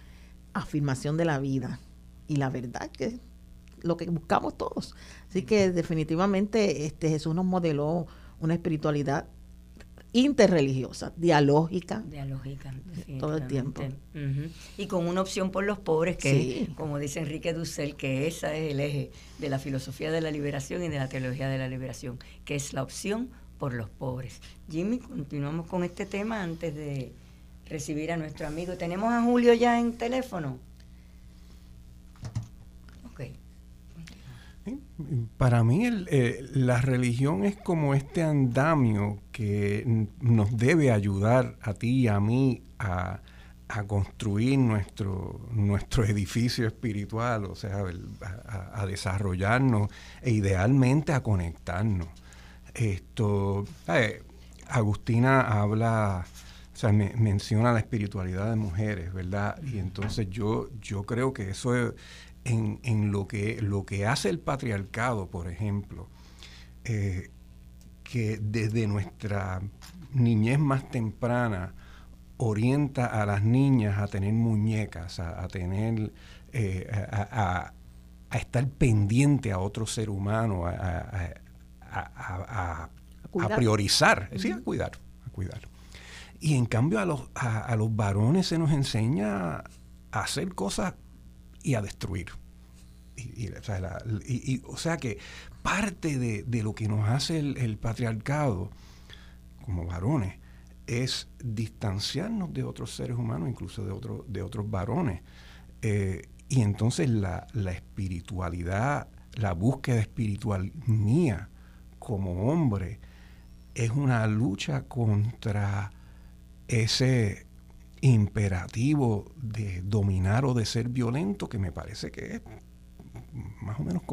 afirmación de la vida y la verdad que es lo que buscamos todos. Así que definitivamente este Jesús nos modeló una espiritualidad interreligiosa, dialógica. Dialógica, todo el tiempo. Y con una opción por los pobres, que como dice Enrique Dussel, que esa es el eje de la filosofía de la liberación y de la teología de la liberación, que es la opción por los pobres. Jimmy, continuamos con este tema antes de recibir a nuestro amigo. ¿Tenemos a Julio ya en teléfono? Para mí eh, la religión es como este andamio que nos debe ayudar a ti y a mí a, construir nuestro, nuestro edificio espiritual, o sea, a, desarrollarnos e idealmente a conectarnos. Esto, eh, Agustina habla o sea, me, menciona la espiritualidad de mujeres, ¿verdad? Y entonces yo, yo creo que eso es en, lo, que, lo que hace el patriarcado, por ejemplo, eh, que desde nuestra niñez más temprana orienta a las niñas a tener muñecas, a, tener, eh, a, estar pendiente a otro ser humano, a, priorizar, sí, a cuidar, a cuidar. Y en cambio a los, a, los varones se nos enseña a hacer cosas y a destruir. Y, o, sea que parte de, lo que nos hace el, patriarcado como varones es distanciarnos de otros seres humanos, incluso de, otro, de otros varones. Eh, y entonces la, la, espiritualidad, la búsqueda espiritual mía como hombre es una lucha contra ese imperativo de dominar o de ser violento que me parece que es más o menos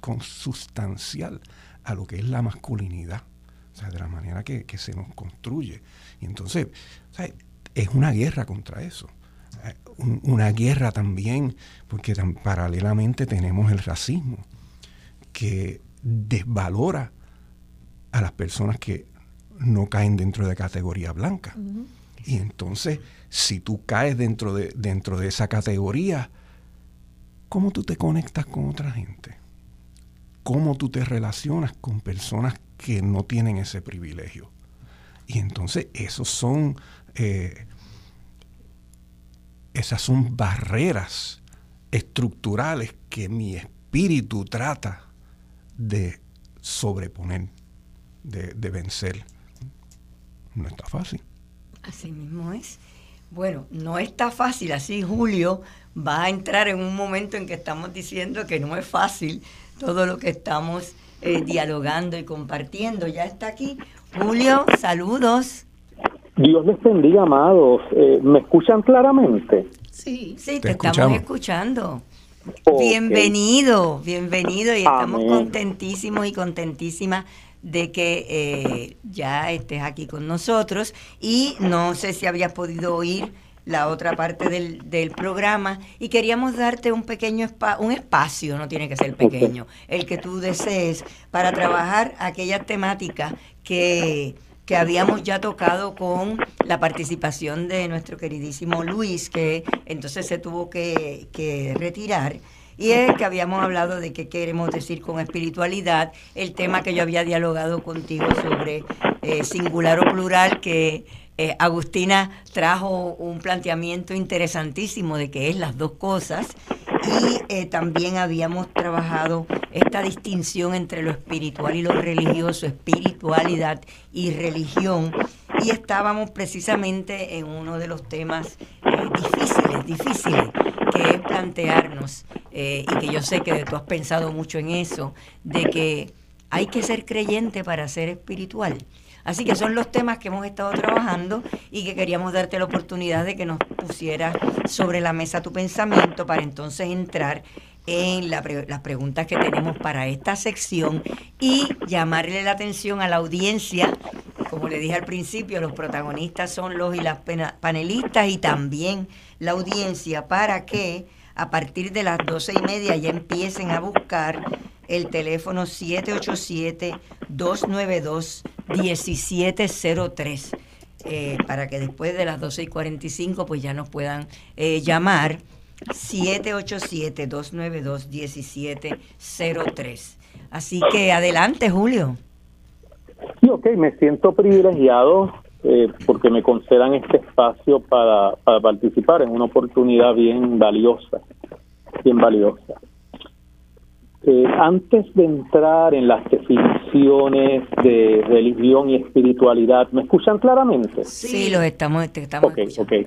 consustancial a lo que es la masculinidad, o sea, de la manera que, se nos construye. Y entonces, es una guerra contra eso. Eh, una guerra también, porque paralelamente tenemos el racismo, que desvalora a las personas que no caen dentro de categoría blanca. Y entonces, si tú caes dentro de, dentro de esa categoría, ¿cómo tú te conectas con otra gente? ¿Cómo tú te relacionas con personas que no tienen ese privilegio? Y entonces, esos son, eh, esas son barreras estructurales que mi espíritu trata de sobreponer, de, de vencer no está fácil. Así mismo es. Bueno, no está fácil, así Julio va a entrar en un momento en que estamos diciendo que no es fácil todo lo que estamos eh, dialogando y compartiendo. Ya está aquí. Julio, saludos. Dios les bendiga, amados. Eh, ¿Me escuchan claramente? Sí, sí, te, estamos escuchando. Bienvenido, bienvenido y estamos contentísimos y contentísimas de que eh, ya estés aquí con nosotros. Y no sé si habías podido oír la otra parte del, del programa. Y queríamos darte un pequeño un espacio, no tiene que ser pequeño, el que tú desees para trabajar aquellas temáticas que que habíamos ya tocado con la participación de nuestro queridísimo Luis, que entonces se tuvo que, que retirar y es que habíamos hablado de qué queremos decir con espiritualidad, el tema que yo había dialogado contigo sobre eh, singular o plural, que eh, Agustina trajo un planteamiento interesantísimo de que es las dos cosas. Y eh, también habíamos trabajado esta distinción entre lo espiritual y lo religioso, espiritualidad y religión. Y estábamos precisamente en uno de los temas difíciles, difíciles, que es plantearnos eh, y que yo sé que tú has pensado mucho en eso, de que hay que ser creyente para ser espiritual. Así que son los temas que hemos estado trabajando y que queríamos darte la oportunidad de que nos pusieras sobre la mesa tu pensamiento para entonces entrar en las preguntas que tenemos para esta sección y llamarle la atención a la audiencia. Como le dije al principio, los protagonistas son los y las panelistas y también la audiencia para que a partir de las doce y media ya empiecen a buscar el teléfono 787-292-1703 eh, para que después de las 12 y 45 pues ya nos puedan eh, llamar 787-292-1703. Así que adelante, Julio. Sí, ok, me siento privilegiado eh, porque me concedan este espacio para, para participar en una oportunidad bien valiosa, bien valiosa. Eh, antes de entrar en las definiciones de religión y espiritualidad, ¿me escuchan claramente? Sí, lo estamos, estamos okay, Okay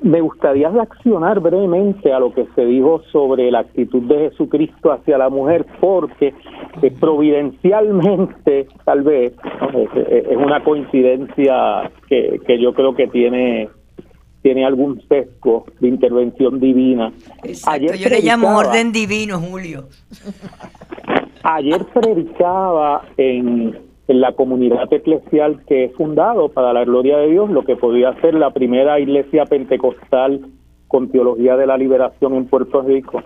me gustaría reaccionar brevemente a lo que se dijo sobre la actitud de Jesucristo hacia la mujer, porque eh, providencialmente, tal vez, es, una coincidencia que, que yo creo que tiene tiene algún sesgo de intervención divina. Ayer yo le llamo orden divino, Julio. Ayer predicaba en la comunidad eclesial que he fundado para la gloria de Dios, lo que podría ser la primera iglesia pentecostal con teología de la liberación en Puerto Rico.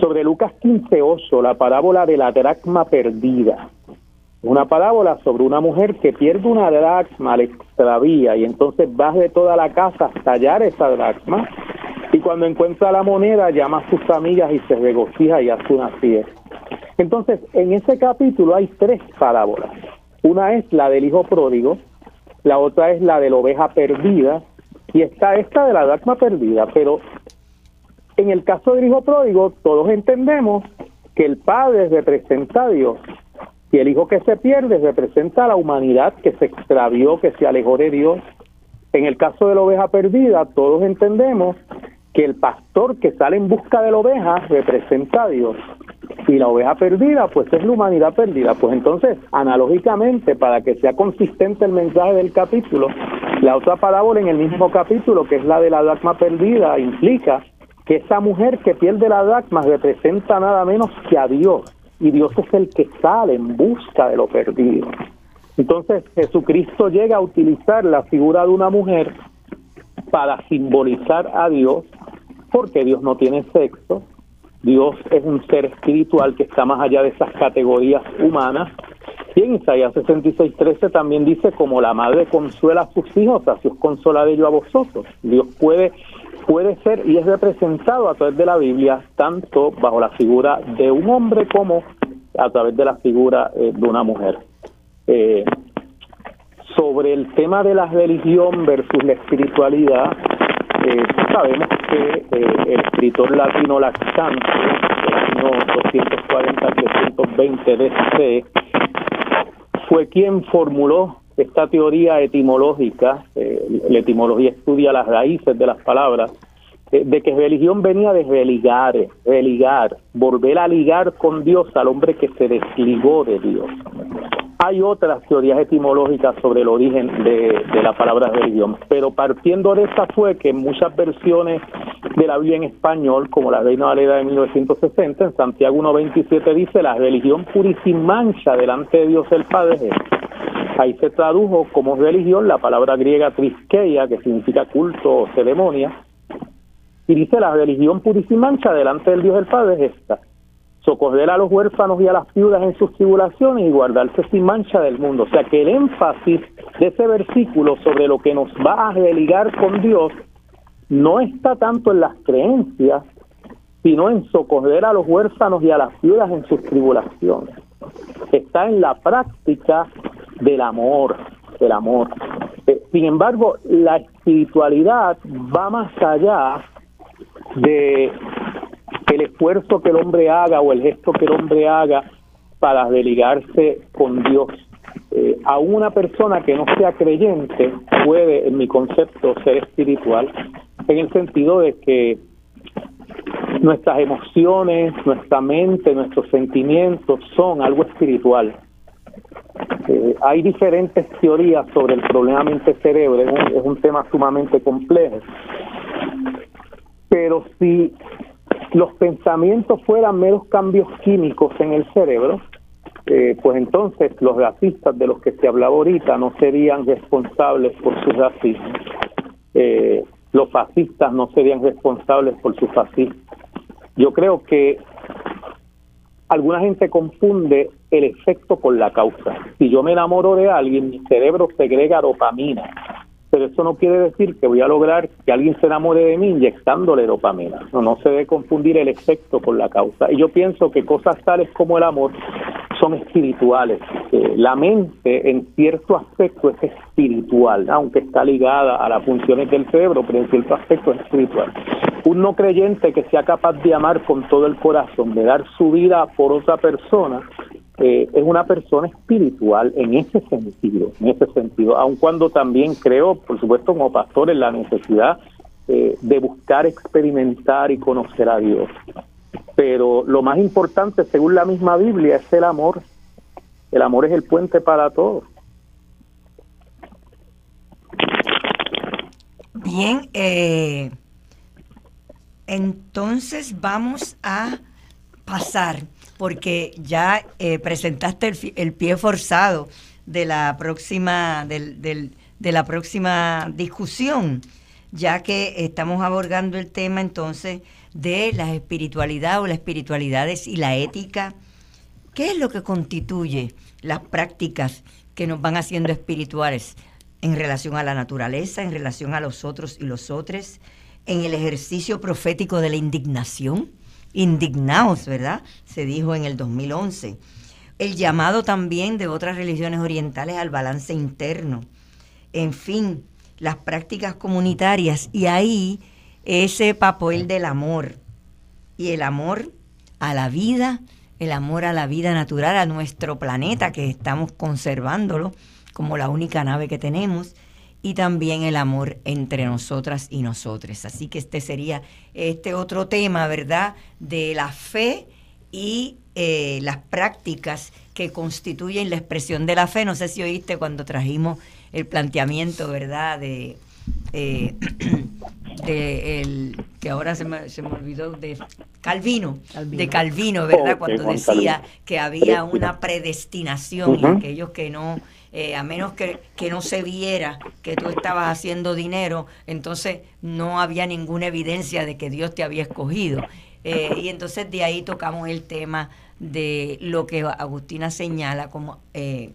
Sobre Lucas 15:8, la parábola de la dracma perdida. Una parábola sobre una mujer que pierde una dracma, la extravía y entonces va de toda la casa hasta hallar esa dracma y cuando encuentra la moneda llama a sus amigas y se regocija y hace una fiesta. Entonces, en ese capítulo hay tres parábolas. Una es la del hijo pródigo, la otra es la de la oveja perdida y está esta de la dracma perdida, pero en el caso del hijo pródigo todos entendemos que el padre representa a Dios y el hijo que se pierde representa a la humanidad que se extravió, que se alejó de Dios. En el caso de la oveja perdida todos entendemos que el pastor que sale en busca de la oveja representa a Dios y la oveja perdida pues es la humanidad perdida. Pues entonces, analógicamente, para que sea consistente el mensaje del capítulo, la otra parábola en el mismo capítulo, que es la de la dracma perdida, implica que esa mujer que pierde la dracma representa nada menos que a Dios, y Dios es el que sale en busca de lo perdido. Entonces Jesucristo llega a utilizar la figura de una mujer para simbolizar a Dios, porque Dios no tiene sexo, Dios es un ser espiritual que está más allá de esas categorías humanas. Y en Isaías 66, 13 también dice, como la madre consuela a sus hijos, así os consola de ello a vosotros. Dios puede, puede ser y es representado a través de la Biblia, tanto bajo la figura de un hombre como a través de la figura eh, de una mujer. Eh, sobre el tema de la religión versus la espiritualidad, eh, sabemos que eh, el escritor latino Laxante, del año 240-320 DC, fue quien formuló esta teoría etimológica, eh, la etimología estudia las raíces de las palabras, de que religión venía de religar, religar, volver a ligar con Dios al hombre que se desligó de Dios. Hay otras teorías etimológicas sobre el origen de, la palabra religión, pero partiendo de esa fue que muchas versiones de la Biblia en español, como la Reina Valera de 1960, en Santiago 1.27 dice, la religión pura y sin mancha delante de Dios el Padre Ahí se tradujo como religión la palabra griega triskeia, que significa culto o ceremonia, y dice la religión sin mancha delante del Dios el Padre es esta socorrer a los huérfanos y a las viudas en sus tribulaciones y guardarse sin mancha del mundo. O sea que el énfasis de ese versículo sobre lo que nos va a religar con Dios no está tanto en las creencias, sino en socorrer a los huérfanos y a las viudas en sus tribulaciones. Está en la práctica del amor, del amor. Eh, sin embargo, la espiritualidad va más allá de el esfuerzo que el hombre haga o el gesto que el hombre haga para desligarse con Dios. Eh, a una persona que no sea creyente puede, en mi concepto, ser espiritual, en el sentido de que nuestras emociones, nuestra mente, nuestros sentimientos son algo espiritual. Eh, hay diferentes teorías sobre el problema mente-cerebro, es un tema sumamente complejo. Pero si los pensamientos fueran meros cambios químicos en el cerebro, eh, pues entonces los racistas de los que se hablaba ahorita no serían responsables por su racismo. Eh, los fascistas no serían responsables por su fascismo. Yo creo que alguna gente confunde el efecto con la causa. Si yo me enamoro de alguien, mi cerebro segrega dopamina pero eso no quiere decir que voy a lograr que alguien se enamore de mí inyectándole dopamina. No, no se debe confundir el efecto con la causa. Y yo pienso que cosas tales como el amor son espirituales. la mente en cierto aspecto es espiritual, aunque está ligada a las funciones del cerebro, pero en cierto aspecto es espiritual. Un no creyente que sea capaz de amar con todo el corazón, de dar su vida por otra persona, eh, es una persona espiritual en ese sentido, en ese sentido, aun cuando también creo, por supuesto, como pastor, en la necesidad eh, de buscar experimentar y conocer a Dios. Pero lo más importante, según la misma Biblia, es el amor. El amor es el puente para todos. Bien, eh, entonces vamos a pasar porque ya eh, presentaste el, pie forzado de la próxima del, de la próxima discusión, ya que estamos abordando el tema entonces de la espiritualidad o las espiritualidades y la ética. ¿Qué es lo que constituye las prácticas que nos van haciendo espirituales en relación a la naturaleza, en relación a los otros y los otros, en el ejercicio profético de la indignación? Indignados, ¿verdad? Se dijo en el 2011. El llamado también de otras religiones orientales al balance interno. En fin, las prácticas comunitarias y ahí ese papel del amor y el amor a la vida, el amor a la vida natural, a nuestro planeta que estamos conservándolo como la única nave que tenemos y también el amor entre nosotras y nosotros. Así que este sería este otro tema, ¿verdad? De la fe y eh, las prácticas que constituyen la expresión de la fe. No sé si oíste cuando trajimos el planteamiento, ¿verdad? De, eh, de el, que ahora se me, se me olvidó, de Calvino, de Calvino, ¿verdad? cuando decía que había una predestinación y aquellos que no eh, a menos que, no se viera que tú estabas haciendo dinero, entonces no había ninguna evidencia de que Dios te había escogido. Eh, y entonces de ahí tocamos el tema de lo que Agustina señala como eh,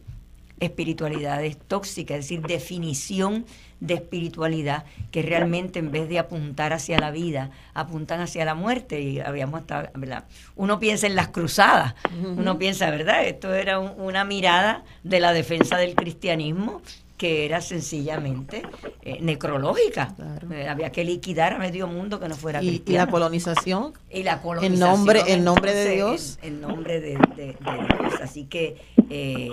espiritualidades tóxicas, es decir, definición de espiritualidad que realmente en vez de apuntar hacia la vida, apuntan hacia la muerte. Y habíamos estado, ¿verdad? Uno piensa en las cruzadas, uno piensa, ¿verdad? Esto era una mirada de la defensa del cristianismo que era sencillamente eh, necrológica. Eh, había que liquidar a medio mundo que no fuera y, y la colonización. Y la colonización. En nombre, en nombre de Dios. En, nombre de, Dios. Así que eh,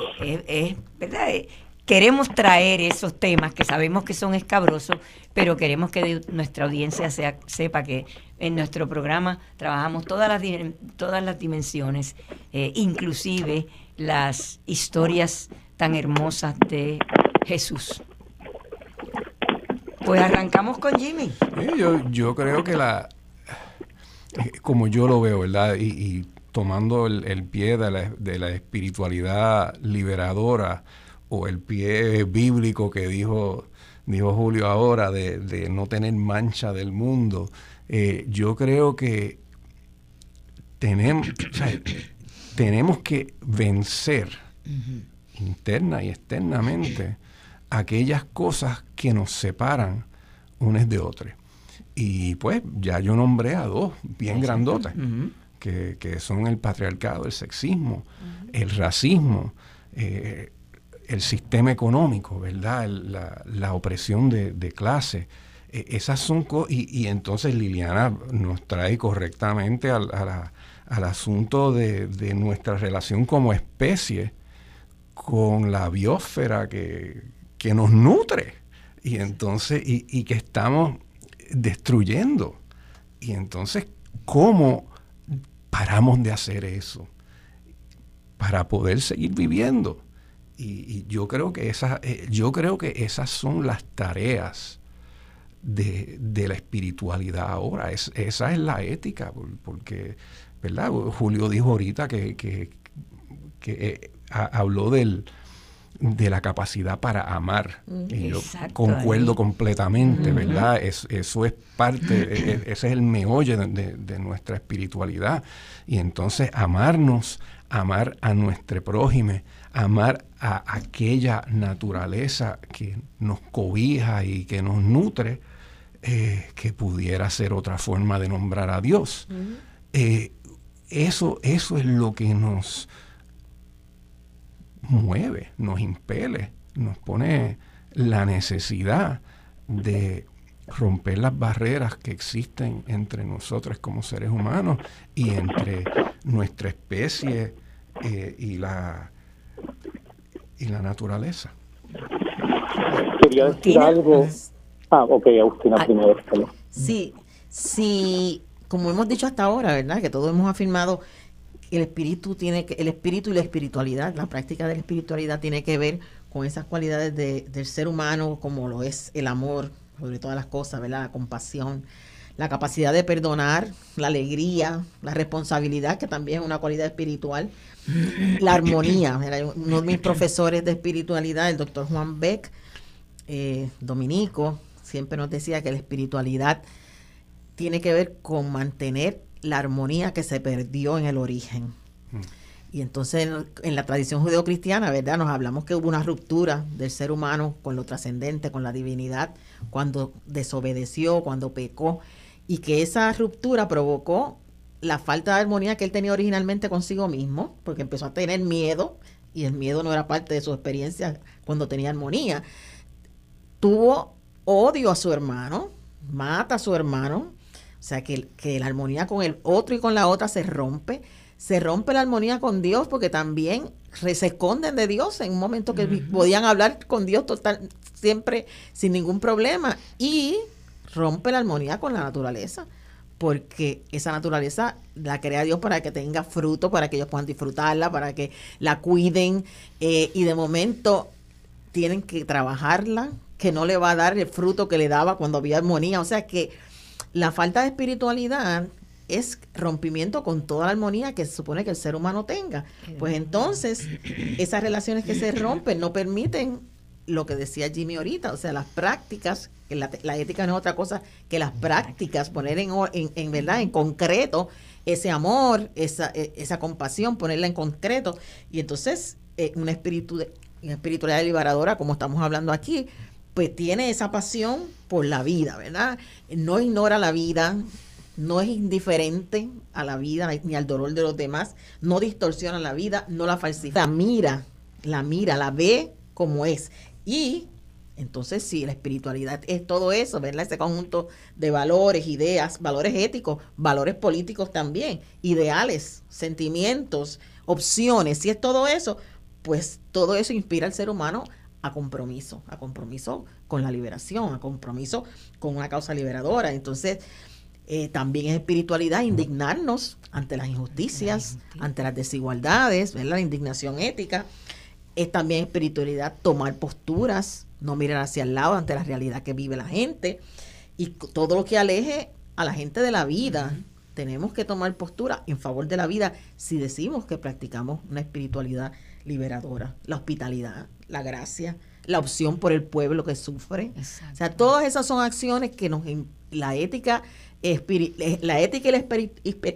es, ¿verdad? Queremos traer esos temas que sabemos que son escabrosos, pero queremos que nuestra audiencia sea, sepa que en nuestro programa trabajamos todas las, todas las dimensiones, inclusive las historias tan hermosas de Jesús. Pues arrancamos con Jimmy. yo, creo que la, eh, como yo lo veo, ¿verdad? Y, tomando el, pie de la, de la, espiritualidad liberadora o el pie bíblico que dijo, dijo Julio ahora de, no tener mancha del mundo, eh, yo creo que tenemos, tenemos que vencer interna y externamente aquellas cosas que nos separan unos de otros. Y pues ya yo nombré a dos bien grandotas, que, son el patriarcado, el sexismo, el racismo, eh, el sistema económico, ¿verdad? La, opresión de, clase. E, esas son cosas, y, entonces Liliana nos trae correctamente al, al asunto de, de, nuestra relación como especie con la biosfera que, que nos nutre y entonces y, y, que estamos destruyendo y entonces cómo paramos de hacer eso para poder seguir viviendo y, yo creo que esas eh, yo creo que esas son las tareas de, de la espiritualidad ahora es, esa es la ética porque verdad Julio dijo ahorita que, que, que eh, habló del, de la capacidad para amar. Mm, y yo concuerdo completamente, ¿verdad? eso es parte, e, e, ese es el meollo de, nuestra espiritualidad. Y entonces amarnos, amar a nuestro prójime, amar a aquella naturaleza que nos cobija y que nos nutre, eh, que pudiera ser otra forma de nombrar a Dios. Eh, eso, eso es lo que nos mueve, nos impele, nos pone la necesidad de romper las barreras que existen entre nosotros como seres humanos y entre nuestra especie eh, y la y la naturaleza. Quería decir algo. Ah, ok, Agustina ah, primero. Sí, sí, como hemos dicho hasta ahora, ¿verdad? Que todos hemos afirmado el espíritu tiene que, el espíritu y la espiritualidad, la práctica de la espiritualidad tiene que ver con esas cualidades del ser humano, como lo es el amor, sobre todas las cosas, ¿verdad? La compasión, la capacidad de perdonar, la alegría, la responsabilidad, que también es una cualidad espiritual, la armonía. Uno de mis profesores de espiritualidad, el doctor Juan Beck, eh, dominico, siempre nos decía que la espiritualidad tiene que ver con mantener la armonía que se perdió en el origen. Mm. Y entonces en, la tradición judeocristiana, ¿verdad? Nos hablamos que hubo una ruptura del ser humano con lo trascendente, con la divinidad, cuando desobedeció, cuando pecó, y que esa ruptura provocó la falta de armonía que él tenía originalmente consigo mismo, porque empezó a tener miedo, y el miedo no era parte de su experiencia cuando tenía armonía. Tuvo odio a su hermano, mata a su hermano, o sea, que, que la armonía con el otro y con la otra se rompe. Se rompe la armonía con Dios porque también se esconden de Dios en un momento que podían hablar con Dios total, siempre sin ningún problema. Y rompe la armonía con la naturaleza porque esa naturaleza la crea Dios para que tenga fruto, para que ellos puedan disfrutarla, para que la cuiden eh, y de momento tienen que trabajarla, que no le va a dar el fruto que le daba cuando había armonía. O sea que la falta de espiritualidad es rompimiento con toda la armonía que se supone que el ser humano tenga. Pues entonces, esas relaciones que se rompen no permiten lo que decía Jimmy ahorita, o sea, las prácticas, que la, ética no es otra cosa que las prácticas, poner en, en, verdad, en concreto, ese amor, esa, e, esa compasión, ponerla en concreto. Y entonces, eh, una, espíritu una espiritualidad liberadora, como estamos hablando aquí, pues tiene esa pasión por la vida, ¿verdad? No ignora la vida, no es indiferente a la vida ni al dolor de los demás, no distorsiona la vida, no la falsifica, la mira, la mira, la ve como es. Y entonces sí, la espiritualidad es todo eso, ¿verdad? Ese conjunto de valores, ideas, valores éticos, valores políticos también, ideales, sentimientos, opciones, si es todo eso, pues todo eso inspira al ser humano a compromiso, a compromiso con la liberación, a compromiso con una causa liberadora. Entonces, eh, también es espiritualidad indignarnos ante las injusticias, ante las desigualdades, ¿verdad? la indignación ética. Es también espiritualidad tomar posturas, no mirar hacia el lado ante la realidad que vive la gente y todo lo que aleje a la gente de la vida. Tenemos que tomar postura en favor de la vida si decimos que practicamos una espiritualidad liberadora, la hospitalidad, la gracia, la opción por el pueblo que sufre. O sea, todas esas son acciones que nos la ética eh, la ética y la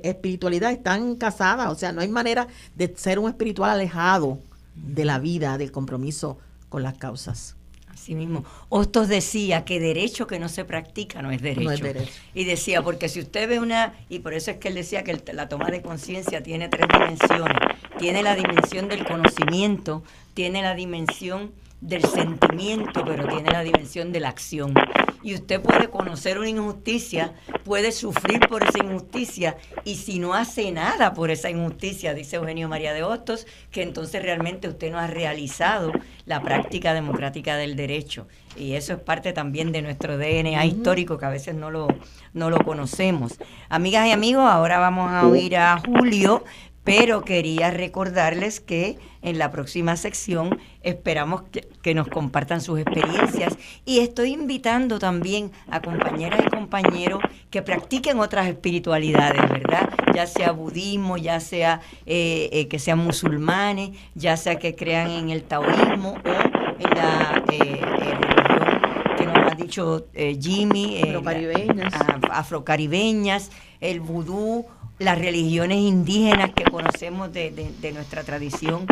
espiritualidad están casadas, o sea, no hay manera de ser un espiritual alejado de la vida, del compromiso con las causas. Así mismo. Hostos decía que derecho que no se practica no es derecho. Y decía, porque si usted ve una, y por eso es que él decía que la toma de conciencia tiene tres dimensiones. Tiene la dimensión del conocimiento, tiene la dimensión del sentimiento, pero tiene la dimensión de la acción. Y usted puede conocer una injusticia, puede sufrir por esa injusticia, y si no hace nada por esa injusticia, dice Eugenio María de Hostos, que entonces realmente usted no ha realizado la práctica democrática del derecho. Y eso es parte también de nuestro DNA histórico, que a veces no lo, no lo conocemos. Amigas y amigos, ahora vamos a oír a Julio pero quería recordarles que en la próxima sección esperamos que, nos compartan sus experiencias y estoy invitando también a compañeras y compañeros que practiquen otras espiritualidades, ¿verdad? Ya sea budismo, ya sea eh, eh, que sean musulmanes, ya sea que crean en el taoísmo o en la eh, religión que nos ha dicho Jimmy, afrocaribeñas. afrocaribeñas, el vudú las religiones indígenas que conocemos de, nuestra tradición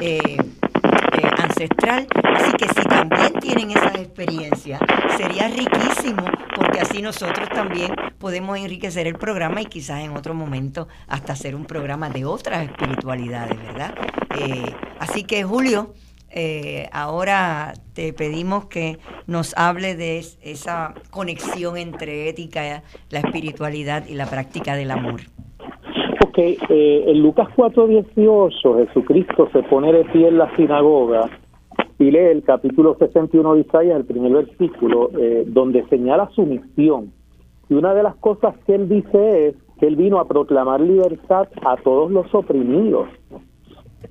eh, eh, ancestral. Así que si también tienen esas experiencias, sería riquísimo porque así nosotros también podemos enriquecer el programa y quizás en otro momento hasta hacer un programa de otras espiritualidades, ¿verdad? Eh, así que Julio, ahora te pedimos que nos hable de esa conexión entre ética, la espiritualidad y la práctica del amor que eh, en Lucas 4:18 Jesucristo se pone de pie en la sinagoga y lee el capítulo 61 de Isaías, el primer versículo, eh, donde señala su misión. Y una de las cosas que él dice es que él vino a proclamar libertad a todos los oprimidos.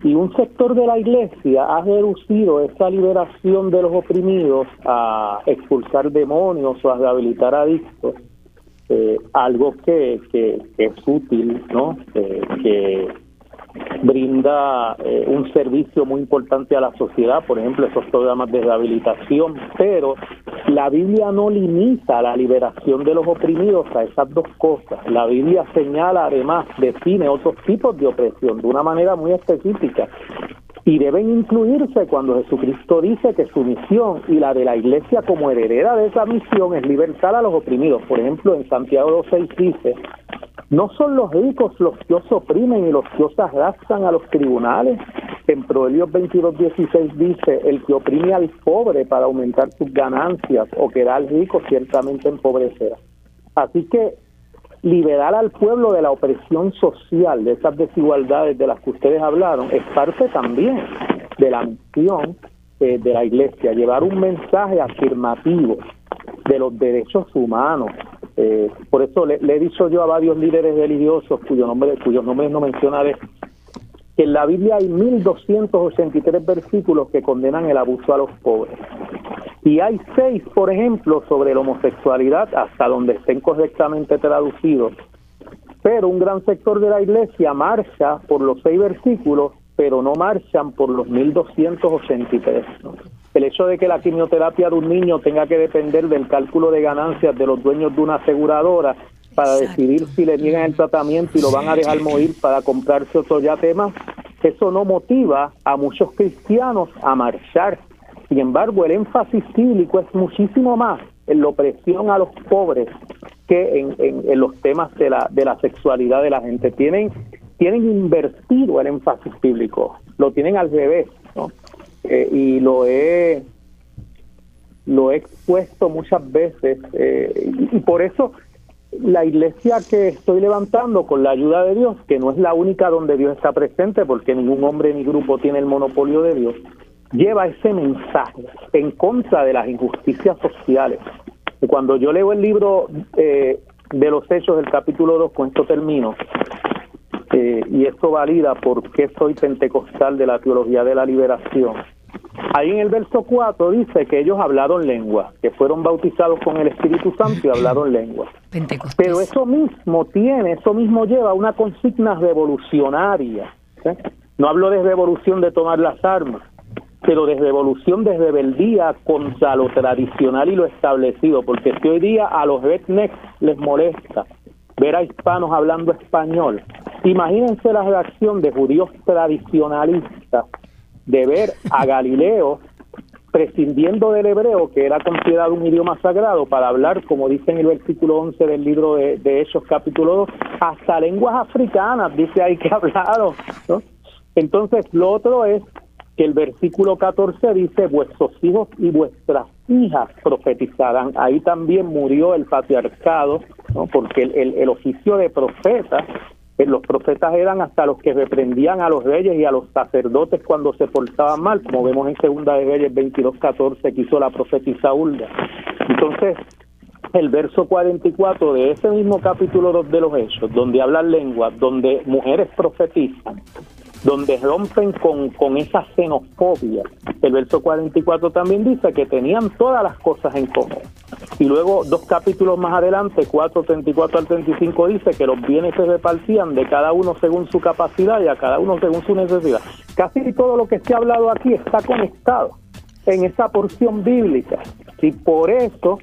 Y un sector de la iglesia ha reducido esa liberación de los oprimidos a expulsar demonios o a rehabilitar adictos eh, algo que, que, es útil, ¿no? Eh, que brinda eh, un servicio muy importante a la sociedad, por ejemplo, esos programas de rehabilitación, pero la Biblia no limita la liberación de los oprimidos a esas dos cosas. La Biblia señala, además, define otros tipos de opresión de una manera muy específica y deben incluirse cuando Jesucristo dice que su misión y la de la iglesia como heredera de esa misión es libertar a los oprimidos. Por ejemplo, en Santiago 2.6 dice, no son los ricos los que os oprimen y los que os arrastran a los tribunales. En Proverbios 22.16 dice, el que oprime al pobre para aumentar sus ganancias o que da al rico ciertamente empobrecerá. Así que liberar al pueblo de la opresión social, de esas desigualdades de las que ustedes hablaron, es parte también de la misión eh, de la Iglesia, llevar un mensaje afirmativo de los derechos humanos. Eh, por eso le, he dicho yo a varios líderes religiosos cuyo nombre, cuyos nombres no mencionaré, que en la Biblia hay 1283 versículos que condenan el abuso a los pobres. Y hay seis, por ejemplo, sobre la homosexualidad, hasta donde estén correctamente traducidos. Pero un gran sector de la iglesia marcha por los seis versículos, pero no marchan por los 1283. El hecho de que la quimioterapia de un niño tenga que depender del cálculo de ganancias de los dueños de una aseguradora para decidir si le niegan el tratamiento y lo van a dejar morir para comprarse otro yate más, eso no motiva a muchos cristianos a marchar sin embargo, el énfasis bíblico es muchísimo más en la opresión a los pobres que en, los temas de la, de la sexualidad de la gente. Tienen, tienen invertido el énfasis bíblico, lo tienen al revés, ¿no? Eh, y lo he, lo he expuesto muchas veces eh, y, por eso la iglesia que estoy levantando con la ayuda de Dios, que no es la única donde Dios está presente, porque ningún hombre ni grupo tiene el monopolio de Dios, lleva ese mensaje en contra de las injusticias sociales. Y cuando yo leo el libro eh, de los Hechos del capítulo 2, con esto termino, eh, y esto valida por qué soy pentecostal de la teología de la liberación. Ahí en el verso 4 dice que ellos hablaron lengua, que fueron bautizados con el Espíritu Santo y hablaron lengua. Pero eso mismo tiene, eso mismo lleva una consigna revolucionaria. No hablo de revolución de tomar las armas, pero de revolución, de rebeldía contra lo tradicional y lo establecido, porque si hoy día a los rednecks les molesta ver a hispanos hablando español, imagínense la reacción de judíos tradicionalistas de ver a Galileo prescindiendo del hebreo, que era considerado un idioma sagrado, para hablar, como dice en el versículo 11 del libro de, de Hechos capítulo 2, hasta lenguas africanas, dice ahí que hablaron. ¿no? Entonces, lo otro es que el versículo 14 dice, vuestros hijos y vuestras hijas profetizarán. Ahí también murió el patriarcado, ¿no? porque el, el, oficio de profeta, los profetas eran hasta los que reprendían a los reyes y a los sacerdotes cuando se portaban mal, como vemos en Segunda de Reyes 22.14 que hizo la profetisa Hulda. Entonces, el verso 44 de ese mismo capítulo 2 de los Hechos, donde hablan lenguas, donde mujeres profetizan, donde rompen con, con esa xenofobia. El verso 44 también dice que tenían todas las cosas en común. Y luego, dos capítulos más adelante, 4, 34 al 35, dice que los bienes se repartían de cada uno según su capacidad y a cada uno según su necesidad. Casi todo lo que se ha hablado aquí está conectado en esa porción bíblica. Y por eso,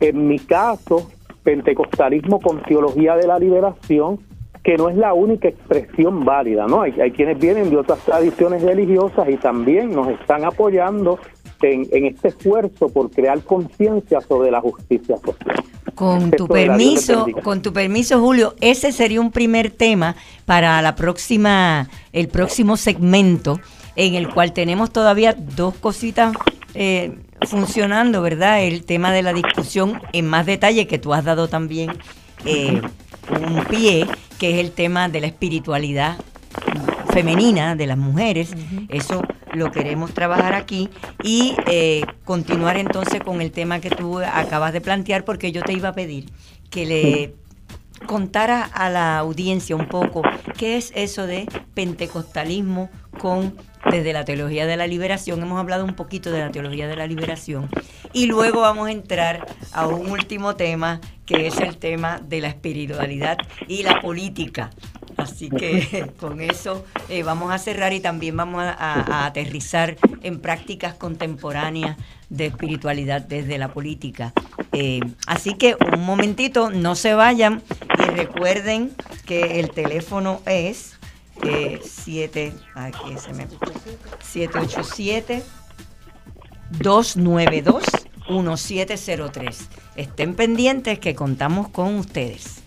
en mi caso, pentecostalismo con teología de la liberación, que no es la única expresión válida, ¿no? Hay, hay quienes vienen de otras tradiciones religiosas y también nos están apoyando en, en este esfuerzo por crear conciencia sobre la justicia social. Con tu permiso, con tu permiso, Julio, ese sería un primer tema para la próxima, el próximo segmento, en el cual tenemos todavía dos cositas eh, funcionando, ¿verdad? El tema de la discusión en más detalle que tú has dado también eh, un pie, que es el tema de la espiritualidad femenina de las mujeres. Eso lo queremos trabajar aquí y eh, continuar entonces con el tema que tú acabas de plantear, porque yo te iba a pedir que le contara a la audiencia un poco qué es eso de pentecostalismo con desde la teología de la liberación. Hemos hablado un poquito de la teología de la liberación y luego vamos a entrar a un último tema que es el tema de la espiritualidad y la política. Así que con eso eh, vamos a cerrar y también vamos a, a, aterrizar en prácticas contemporáneas de espiritualidad desde la política. Eh, así que un momentito, no se vayan y recuerden que el teléfono es eh, 7, aquí se me, 787 292 1703. Estén pendientes que contamos con ustedes.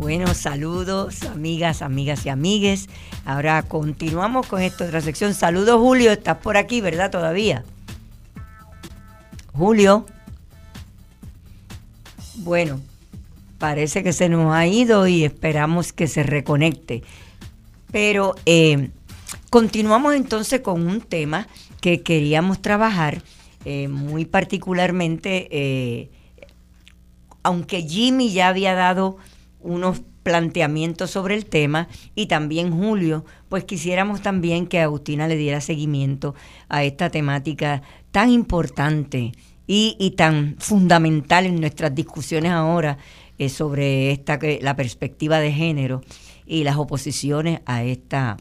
Bueno, saludos, amigas, amigas y amigues. Ahora continuamos con esta otra sección. Saludos, Julio. Estás por aquí, ¿verdad? Todavía. Julio. Bueno, parece que se nos ha ido y esperamos que se reconecte. Pero eh, continuamos entonces con un tema que queríamos trabajar eh, muy particularmente, eh, aunque Jimmy ya había dado unos planteamientos sobre el tema y también Julio, pues quisiéramos también que Agustina le diera seguimiento a esta temática tan importante y, y tan fundamental en nuestras discusiones ahora eh, sobre esta la perspectiva de género y las oposiciones a esta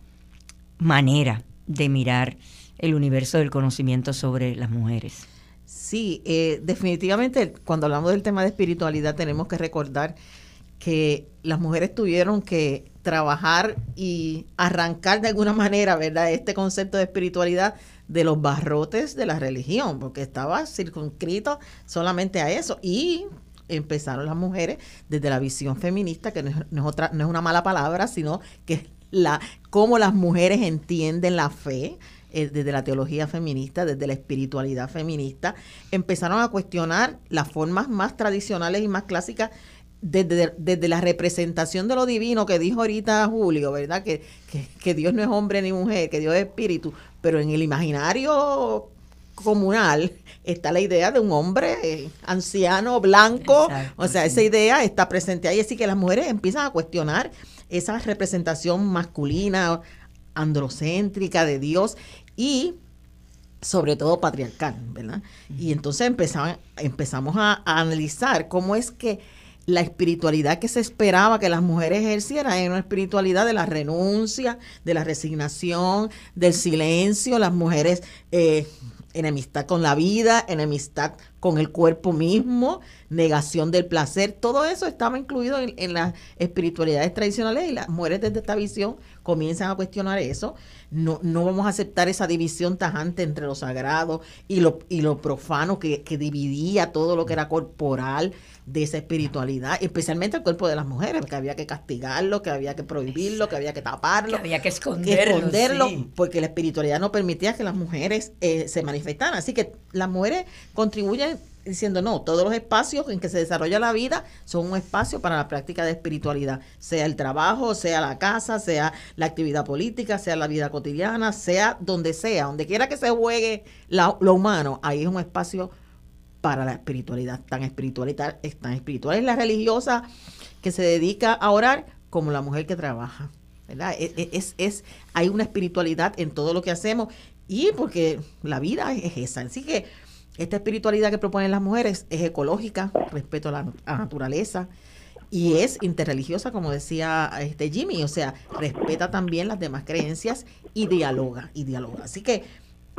manera de mirar el universo del conocimiento sobre las mujeres. Sí, eh, definitivamente cuando hablamos del tema de espiritualidad tenemos que recordar que las mujeres tuvieron que trabajar y arrancar de alguna manera, ¿verdad?, este concepto de espiritualidad de los barrotes de la religión, porque estaba circunscrito solamente a eso. Y empezaron las mujeres desde la visión feminista, que no es, otra, no es una mala palabra, sino que es la, cómo las mujeres entienden la fe, eh, desde la teología feminista, desde la espiritualidad feminista, empezaron a cuestionar las formas más tradicionales y más clásicas desde, la representación de lo divino que dijo ahorita Julio, ¿verdad? Que, que, Dios no es hombre ni mujer, que Dios es espíritu, pero en el imaginario comunal está la idea de un hombre anciano, blanco, o sea, esa idea está presente ahí, así que las mujeres empiezan a cuestionar esa representación masculina, androcéntrica de Dios y sobre todo patriarcal, Y entonces empezamos a, analizar cómo es que la espiritualidad que se esperaba que las mujeres ejercieran era una espiritualidad de la renuncia, de la resignación, del silencio. Las mujeres eh, enemistad con la vida, enemistad con el cuerpo mismo, negación del placer, todo eso estaba incluido en, las espiritualidades tradicionales y las mujeres desde esta visión comienzan a cuestionar eso. No, no vamos a aceptar esa división tajante entre lo sagrado y lo, y lo profano que, que dividía todo lo que era corporal de esa espiritualidad, especialmente el cuerpo de las mujeres, que había que castigarlo, que había que prohibirlo, que había que taparlo, que había que esconderlo, porque la espiritualidad no permitía que las mujeres eh, se manifestaran. Así que las mujeres contribuyen diciendo, no, todos los espacios en que se desarrolla la vida son un espacio para la práctica de espiritualidad, sea el trabajo, sea la casa, sea la actividad política, sea la vida cotidiana, sea donde sea, donde quiera que se juegue lo humano, ahí es un espacio para la espiritualidad. Tan espiritual, tan espiritual es la religiosa que se dedica a orar como la mujer que trabaja. ¿verdad? E, e, es, es, hay una espiritualidad en todo lo que hacemos y porque la vida es esa. Así que esta espiritualidad que proponen las mujeres es ecológica, respeto a la, naturaleza y es interreligiosa, como decía este Jimmy, o sea, respeta también las demás creencias y dialoga, y dialoga. Así que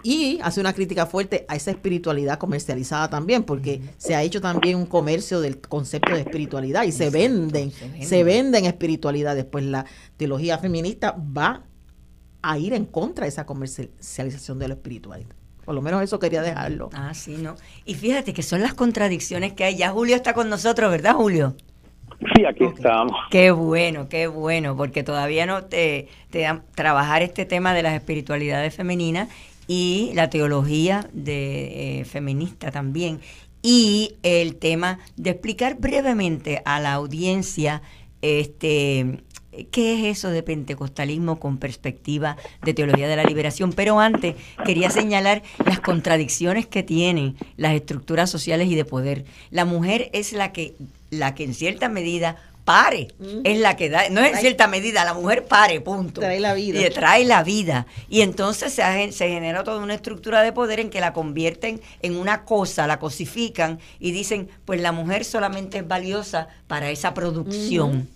y hace una crítica fuerte a esa espiritualidad comercializada también, porque se ha hecho también un comercio del concepto de espiritualidad y se venden, se venden, espiritualidades. Pues la teología feminista va a ir en contra de esa comercialización de la espiritualidad. Por lo menos eso quería dejarlo. Ah, sí, ¿no? Y fíjate que son las contradicciones que hay. Ya Julio está con nosotros, ¿verdad, Julio? Sí, aquí estamos. Qué bueno, qué bueno, porque todavía no te, te dan trabajar este tema de las espiritualidades femeninas y la teología de, eh, feminista también. Y el tema de explicar brevemente a la audiencia este, qué es eso de pentecostalismo con perspectiva de teología de la liberación. Pero antes quería señalar las contradicciones que tienen las estructuras sociales y de poder. La mujer es la que, la que en cierta medida pare, es la que da, no es en cierta medida, la mujer pare, punto. Trae la vida. Y trae la vida. Y entonces se, se genera toda una estructura de poder en que la convierten en una cosa, la cosifican y dicen, pues la mujer solamente es valiosa para esa producción.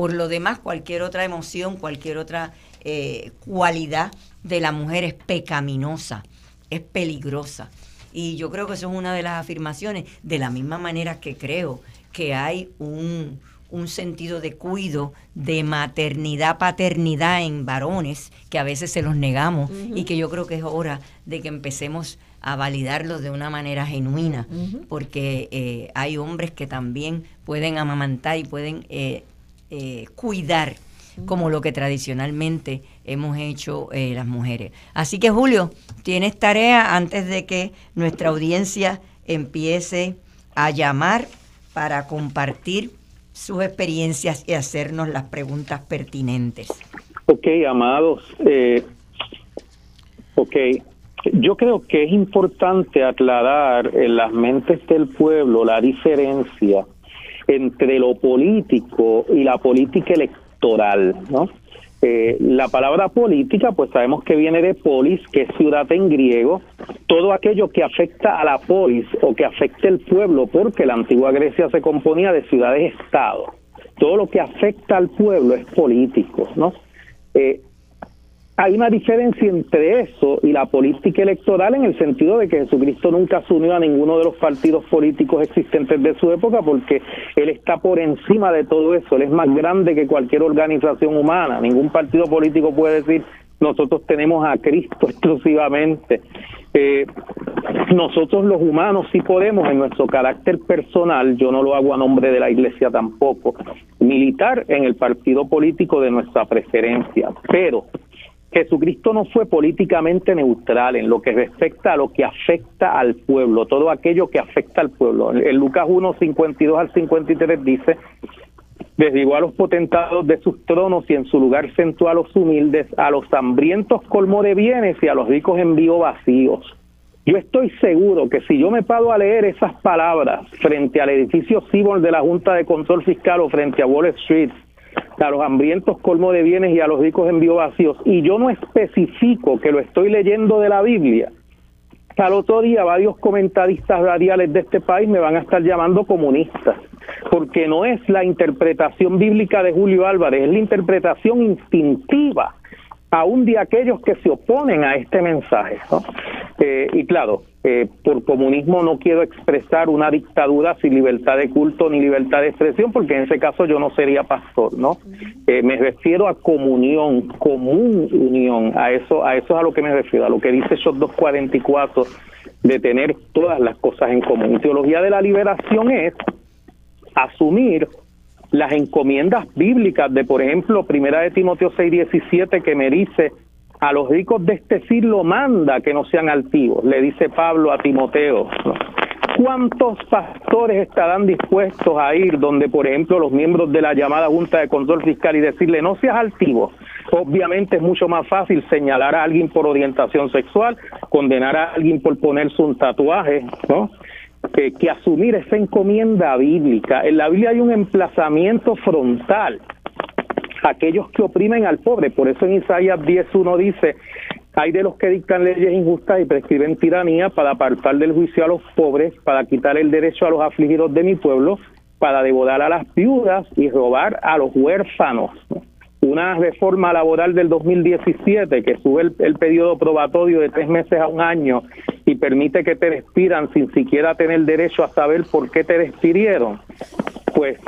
Por lo demás, cualquier otra emoción, cualquier otra eh, cualidad de la mujer es pecaminosa, es peligrosa. Y yo creo que eso es una de las afirmaciones, de la misma manera que creo que hay un, un sentido de cuido, de maternidad, paternidad en varones, que a veces se los negamos y que yo creo que es hora de que empecemos a validarlos de una manera genuina, porque eh, hay hombres que también pueden amamantar y pueden eh, eh, cuidar como lo que tradicionalmente hemos hecho las mujeres. Así que Julio, tienes tarea antes de que nuestra audiencia empiece a llamar para compartir sus experiencias y hacernos las preguntas pertinentes. Ok, amados. Eh, ok, yo creo que es importante aclarar en las mentes del pueblo la diferencia entre lo político y la política electoral, ¿no? Eh, la palabra política, pues sabemos que viene de polis, que es ciudad en griego, todo aquello que afecta a la polis o que afecte el pueblo, porque la antigua Grecia se componía de ciudades-estado. Todo lo que afecta al pueblo es político, ¿no? Eh, hay una diferencia entre eso y la política electoral en el sentido de que Jesucristo nunca se unió a ninguno de los partidos políticos existentes de su época porque Él está por encima de todo eso, Él es más grande que cualquier organización humana, ningún partido político puede decir nosotros tenemos a Cristo exclusivamente. Eh, nosotros los humanos sí podemos en nuestro carácter personal, yo no lo hago a nombre de la iglesia tampoco, militar en el partido político de nuestra preferencia, pero Jesucristo no fue políticamente neutral en lo que respecta a lo que afecta al pueblo, todo aquello que afecta al pueblo. En Lucas 1, 52 al 53 dice, desdigó a los potentados de sus tronos y en su lugar sentó a los humildes, a los hambrientos colmó de bienes y a los ricos envió vacíos. Yo estoy seguro que si yo me paro a leer esas palabras frente al edificio Sibon de la Junta de Control Fiscal o frente a Wall Street, a los hambrientos colmo de bienes y a los ricos envío vacíos, y yo no especifico que lo estoy leyendo de la Biblia, al otro día varios comentaristas radiales de este país me van a estar llamando comunista, porque no es la interpretación bíblica de Julio Álvarez, es la interpretación instintiva aún de aquellos que se oponen a este mensaje. Eh, y claro, eh, por comunismo no quiero expresar una dictadura sin libertad de culto ni libertad de expresión, porque en ese caso yo no sería pastor, ¿no? Eh, me refiero a comunión, común unión, a eso, a eso es a lo que me refiero, a lo que dice Shot 244 de tener todas las cosas en común. teología de la liberación es asumir las encomiendas bíblicas de, por ejemplo, Primera de Timoteo 6:17 que me dice, a los ricos de este siglo manda que no sean altivos, le dice Pablo a Timoteo. ¿Cuántos pastores estarán dispuestos a ir donde, por ejemplo, los miembros de la llamada Junta de Control Fiscal y decirle no seas altivo? Obviamente es mucho más fácil señalar a alguien por orientación sexual, condenar a alguien por ponerse un tatuaje, ¿no? Que, asumir esa encomienda bíblica. En la Biblia hay un emplazamiento frontal aquellos que oprimen al pobre. Por eso en Isaías 10.1 dice, hay de los que dictan leyes injustas y prescriben tiranía para apartar del juicio a los pobres, para quitar el derecho a los afligidos de mi pueblo, para devorar a las viudas y robar a los huérfanos una reforma laboral del 2017 que sube el, el, periodo probatorio de tres meses a un año permite que te despidan sin siquiera tener derecho a saber por qué te despidieron, pues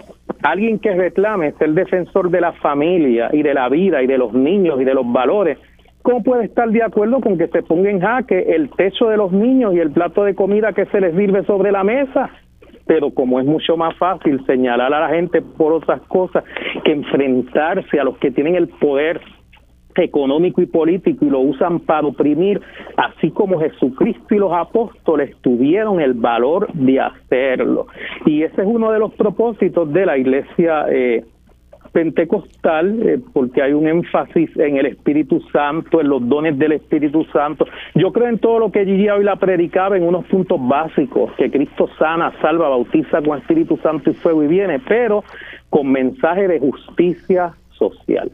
alguien que reclame ser defensor de la familia y de la vida y de los niños y de los valores, ¿cómo puede estar de acuerdo con que se ponga en jaque el techo de los niños y el plato de comida que se les sirve sobre la mesa? pero como es mucho más fácil señalar a la gente por otras cosas que enfrentarse a los que tienen el poder económico y político y lo usan para oprimir, así como Jesucristo y los apóstoles tuvieron el valor de hacerlo. Y ese es uno de los propósitos de la iglesia eh, pentecostal, eh, porque hay un énfasis en el Espíritu Santo, en los dones del Espíritu Santo. Yo creo en todo lo que Gigi hoy la predicaba en unos puntos básicos, que Cristo sana, salva, bautiza con Espíritu Santo y fuego y viene, pero con mensaje de justicia social.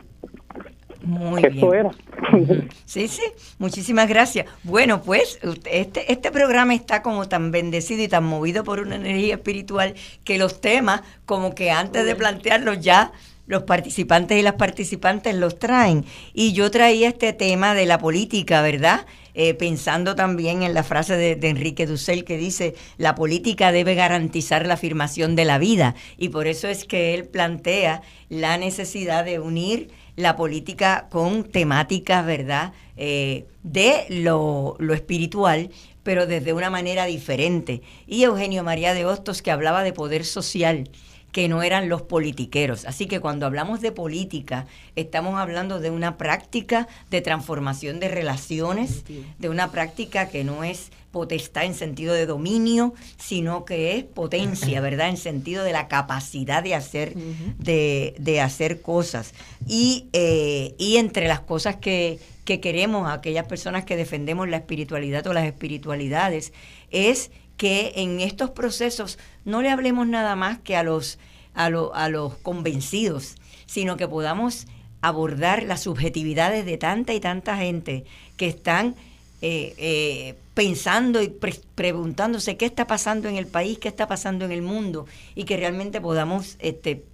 Muy Eso era. Sí, sí, muchísimas gracias. Bueno, pues este, este programa está como tan bendecido y tan movido por una energía espiritual que los temas, como que antes de plantearlos ya los participantes y las participantes los traen. Y yo traía este tema de la política, ¿verdad? Eh, pensando también en la frase de, Enrique Dussel que dice, la política debe garantizar la afirmación de la vida. Y por eso es que él plantea la necesidad de unir la política con temáticas, ¿verdad? Eh, de lo, lo espiritual, pero desde una manera diferente. Y Eugenio María de Hostos que hablaba de poder social que no eran los politiqueros. Así que cuando hablamos de política, estamos hablando de una práctica de transformación de relaciones, de una práctica que no es potestad en sentido de dominio, sino que es potencia, ¿verdad? En sentido de la capacidad de hacer, de, hacer cosas. Y, eh, y entre las cosas que, que queremos, aquellas personas que defendemos la espiritualidad o las espiritualidades, es que en estos procesos no le hablemos nada más que a los, a, a los convencidos, sino que podamos abordar las subjetividades de tanta y tanta gente que están eh, eh, pensando y preguntándose qué está pasando en el país, qué está pasando en el mundo y que realmente podamos este,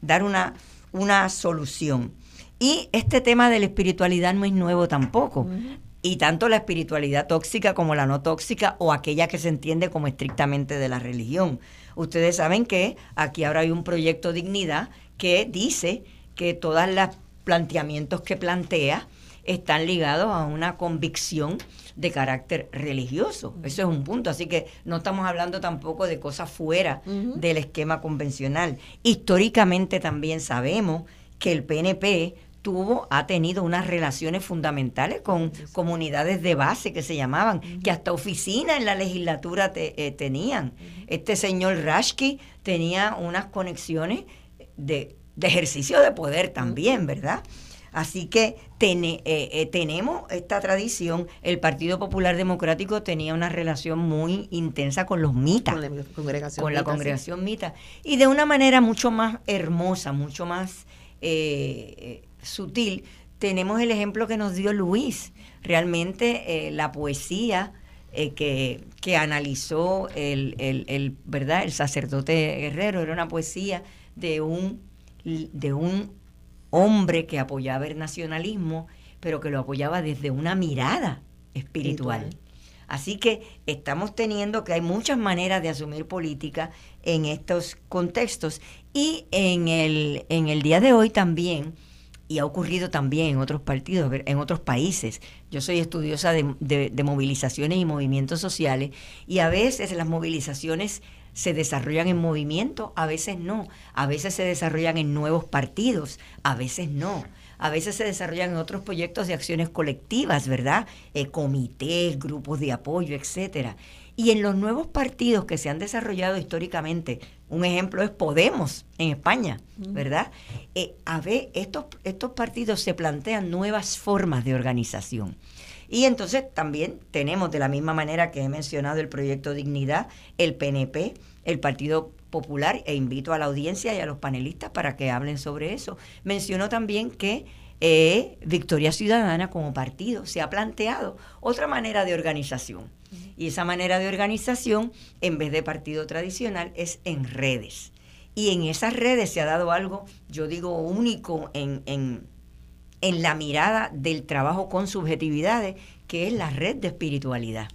dar una, una solución. Y este tema de la espiritualidad no es nuevo tampoco y tanto la espiritualidad tóxica como la no tóxica o aquella que se entiende como estrictamente de la religión. Ustedes saben que aquí ahora hay un proyecto Dignidad que dice que todos los planteamientos que plantea están ligados a una convicción de carácter religioso. Eso es un punto. Así que no estamos hablando tampoco de cosas fuera del esquema convencional. Históricamente también sabemos que el PNP tuvo, ha tenido unas relaciones fundamentales con comunidades de base que se llamaban, que hasta oficinas en la legislatura te, eh, tenían. Este señor Rashki tenía unas conexiones de, ejercicio de poder también, ¿verdad? Así que eh, eh, tenemos esta tradición. El Partido Popular Democrático tenía una relación muy intensa con los mitas. Con la congregación, con la congregación mita. Y de una manera mucho más hermosa, mucho más sutil, tenemos el ejemplo que nos dio Luis. Realmente eh, la poesía eh, que, que, analizó el, el, el, ¿verdad? el sacerdote guerrero. Era una poesía de un, de un hombre que apoyaba el nacionalismo, pero que lo apoyaba desde una mirada espiritual. Así que estamos teniendo que hay muchas maneras de asumir política en estos contextos y en el, en el día de hoy también y ha ocurrido también en otros partidos, en otros países. Yo soy estudiosa de, movilizaciones y movimientos sociales y a veces las movilizaciones se desarrollan en movimiento, a veces no. A veces se desarrollan en nuevos partidos, a veces no. A veces se desarrollan en otros proyectos de acciones colectivas, ¿verdad? Eh, comités, grupos de apoyo, etcétera. Y en los nuevos partidos que se han desarrollado históricamente, un ejemplo es Podemos en España, ¿verdad? Eh, a ver, estos, estos partidos se plantean nuevas formas de organización. Y entonces también tenemos, de la misma manera que he mencionado el proyecto Dignidad, el PNP, el Partido Popular, e invito a la audiencia y a los panelistas para que hablen sobre eso. Mencionó también que eh, Victoria Ciudadana como partido se ha planteado otra manera de organización y esa manera de organización, en vez de partido tradicional, es en redes. Y en esas redes se ha dado algo, yo digo, único en, en, en la mirada del trabajo con subjetividades, que es la red de espiritualidad.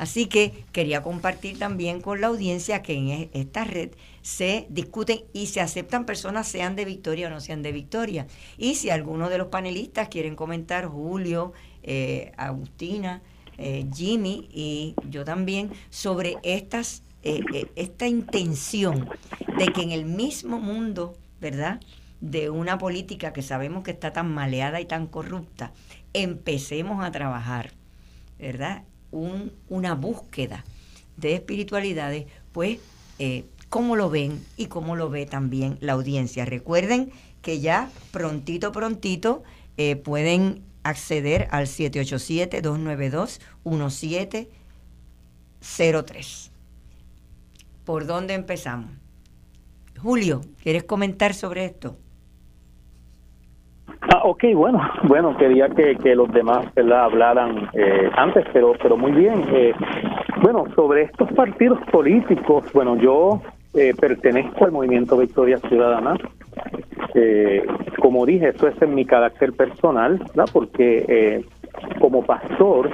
Así que quería compartir también con la audiencia que en esta red se discuten y se aceptan personas, sean de Victoria o no sean de Victoria. Y si alguno de los panelistas quieren comentar, Julio, eh, Agustina, eh, Jimmy y yo también sobre estas, eh, eh, esta intención de que en el mismo mundo, ¿verdad? De una política que sabemos que está tan maleada y tan corrupta, empecemos a trabajar, ¿verdad? Un, una búsqueda de espiritualidades, pues, cómo lo ven y cómo lo ve también la audiencia. Recuerden que ya prontito, prontito pueden acceder al 787-292-1703. ¿Por dónde empezamos? Julio, ¿quieres comentar sobre esto? Ah, ok, bueno, bueno, quería que, los demás hablaran eh, antes, pero, pero muy bien. Eh, bueno, sobre estos partidos políticos, bueno, yo eh, pertenezco al movimiento Victoria Ciudadana. Eh, como dije, esto es en mi carácter personal, ¿verdad? porque eh, como pastor,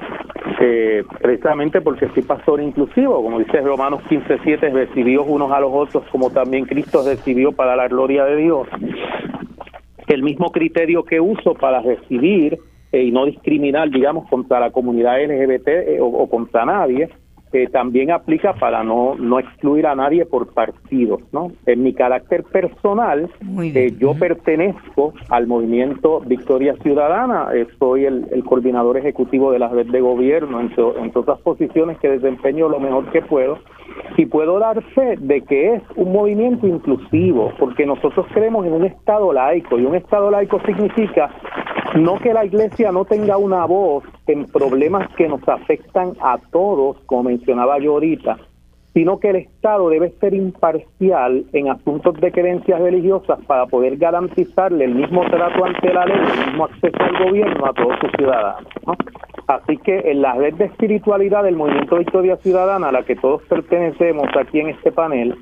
eh, precisamente porque soy pastor inclusivo, como dice Romanos 15:7, recibió unos a los otros como también Cristo recibió para la gloria de Dios. El mismo criterio que uso para recibir y no discriminar, digamos, contra la comunidad LGBT o contra nadie, también aplica para no, no excluir a nadie por partidos. ¿no? En mi carácter personal, eh, yo pertenezco al movimiento Victoria Ciudadana, eh, soy el, coordinador ejecutivo de la red de gobierno, entre, entre otras posiciones que desempeño lo mejor que puedo, y puedo dar fe de que es un movimiento inclusivo, porque nosotros creemos en un Estado laico, y un Estado laico significa no que la iglesia no tenga una voz en problemas que nos afectan a todos, como mencionaba yo ahorita, sino que el Estado debe ser imparcial en asuntos de creencias religiosas para poder garantizarle el mismo trato ante la ley, el mismo acceso al gobierno a todos sus ciudadanos. Así que en la red de espiritualidad del Movimiento Victoria Ciudadana, a la que todos pertenecemos aquí en este panel,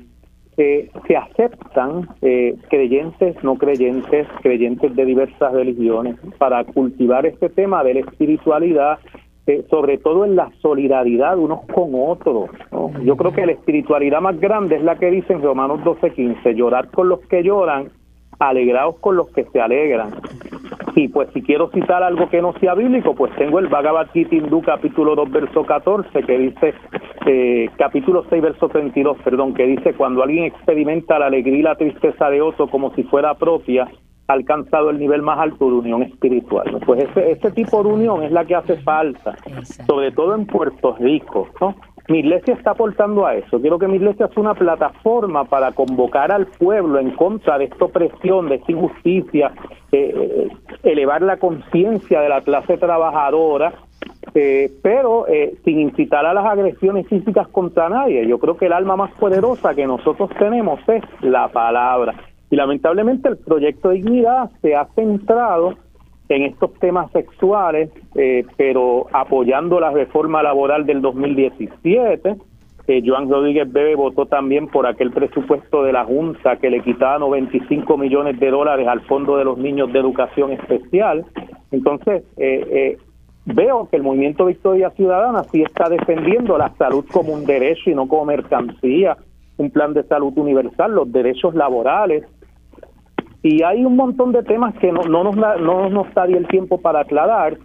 se aceptan eh, creyentes, no creyentes, creyentes de diversas religiones, para cultivar este tema de la espiritualidad, eh, sobre todo en la solidaridad unos con otros. Yo creo que la espiritualidad más grande es la que dice en Romanos 12:15, llorar con los que lloran alegrados con los que se alegran. Y pues si quiero citar algo que no sea bíblico, pues tengo el Bhagavad Gita hindú capítulo 2 verso 14 que dice, eh, capítulo 6 verso 32, perdón, que dice cuando alguien experimenta la alegría y la tristeza de otro como si fuera propia, ha alcanzado el nivel más alto de unión espiritual. Pues ese, ese tipo de unión es la que hace falta, sobre todo en Puerto Rico, ¿no? mi iglesia está aportando a eso. Quiero que mi iglesia sea una plataforma para convocar al pueblo en contra de esta opresión, de esta injusticia, eh, eh, elevar la conciencia de la clase trabajadora, eh, pero sin incitar a las agresiones físicas contra nadie. Yo creo que el alma más poderosa que nosotros tenemos es la palabra. Y lamentablemente el proyecto de Dignidad se ha centrado en estos temas sexuales, eh, pero apoyando la reforma laboral del 2017. Eh, Joan Rodríguez Bebe votó también por aquel presupuesto de la Junta que le quitaba 95 millones de dólares al Fondo de los Niños de Educación Especial. Entonces, eh, eh, veo que el movimiento Victoria Ciudadana sí está defendiendo la salud como un derecho y no como mercancía, un plan de salud universal, los derechos laborales, y hay un montón de temas que no, no, nos, no nos daría el tiempo para aclarar,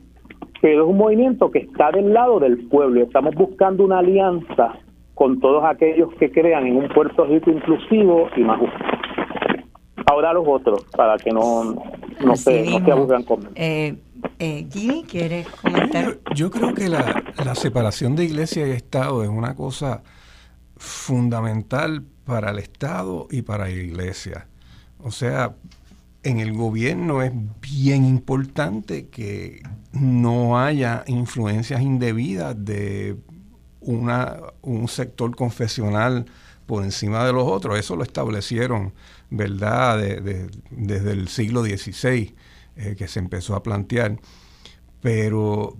pero es un movimiento que está del lado del pueblo. Estamos buscando una alianza con todos aquellos que crean en un Puerto Rico inclusivo y más justo. Ahora los otros, para que no, no, se, no se aburran conmigo. Eh, eh, Jimmy, ¿quieres comentar? Yo, creo que la, la separación de iglesia y Estado es una cosa fundamental para el Estado y para la iglesia. O sea, en el gobierno es bien importante que no haya influencias indebidas de una, un sector confesional por encima de los otros. Eso lo establecieron, ¿verdad?, desde el siglo XVI eh, que se empezó a plantear. Pero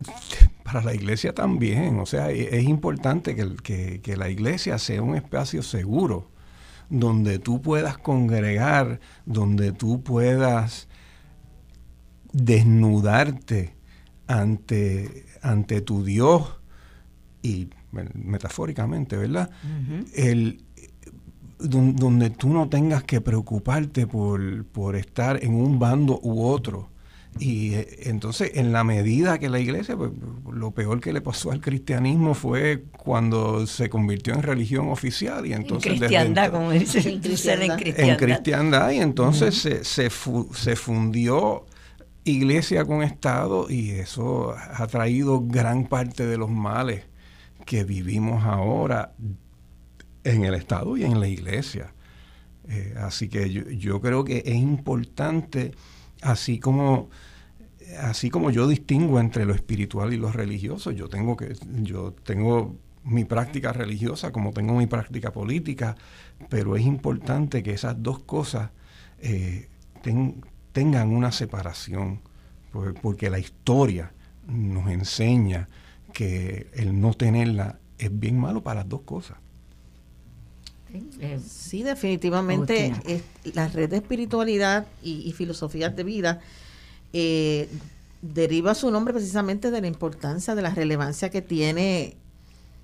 para la iglesia también, o sea, es importante que, que la iglesia sea un espacio seguro donde tú puedas congregar, donde tú puedas desnudarte ante, ante tu Dios y metafóricamente, ¿verdad? El, donde tú no tengas que preocuparte por, por estar en un bando u otro, y eh, entonces, en la medida que la iglesia, pues, lo peor que le pasó al cristianismo fue cuando se convirtió en religión oficial. Y entonces, en cristiandad, como dice, en cristiandad. En cristiandad, y entonces se, se, se fundió iglesia con Estado y eso ha traído gran parte de los males que vivimos ahora en el Estado y en la iglesia. Eh, así que yo, yo creo que es importante así como así como yo distingo entre lo espiritual y lo religioso, yo tengo que yo tengo mi práctica religiosa como tengo mi práctica política, pero es importante que esas dos cosas eh, tengan una separación, porque la historia nos enseña que el no tenerla es bien malo para las dos cosas. Sí, definitivamente la red de espiritualidad y, filosofías de vida eh, deriva su nombre precisamente de la importancia, de la relevancia que tiene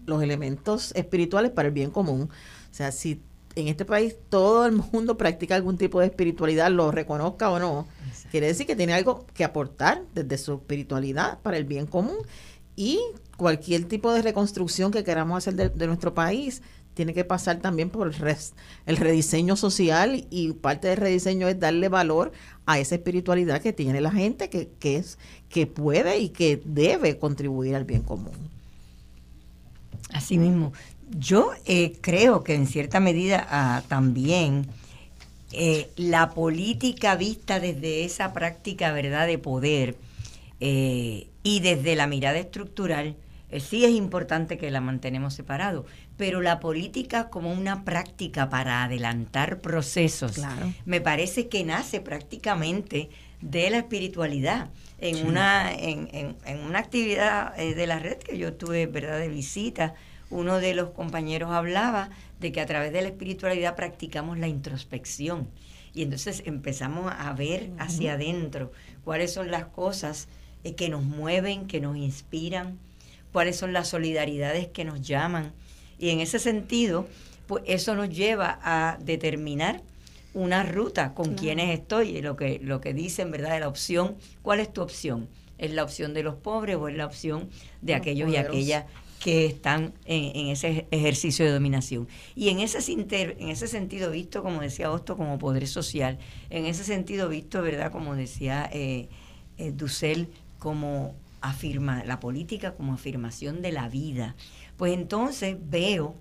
los elementos espirituales para el bien común. O sea, si en este país todo el mundo practica algún tipo de espiritualidad, lo reconozca o no, quiere decir que tiene algo que aportar desde su espiritualidad para el bien común y cualquier tipo de reconstrucción que queramos hacer de nuestro país tiene que pasar también por el, rediseño social y parte del rediseño es darle valor a esa espiritualidad que tiene la gente, que, que, es, que puede y que debe contribuir al bien común. Así mismo. Yo eh, creo que en cierta medida ah, también eh, la política vista desde esa práctica verdad de poder eh, y desde la mirada estructural, sí es importante que la mantenemos separado, pero la política como una práctica para adelantar procesos, me parece que nace prácticamente de la espiritualidad. En, una, en, en, una actividad eh, de la red que yo tuve ¿verdad? de visita, uno de los compañeros hablaba de que a través de la espiritualidad practicamos la introspección. Y entonces empezamos a ver hacia adentro cuáles son las cosas eh, que nos mueven, que nos inspiran, cuáles son las solidaridades que nos llaman y en ese sentido, pues eso nos lleva a determinar una ruta con quienes estoy, y lo que, lo que dicen, ¿verdad? De la opción, ¿cuál es tu opción? ¿Es la opción de los pobres o es la opción de aquellos y aquellas que están en, ese ejercicio de dominación. Y en ese, en ese sentido visto, como decía Osto, como poder social, en ese sentido visto, ¿verdad? Como decía eh, eh, Dussel, como afirma la política como afirmación de la vida pues entonces veo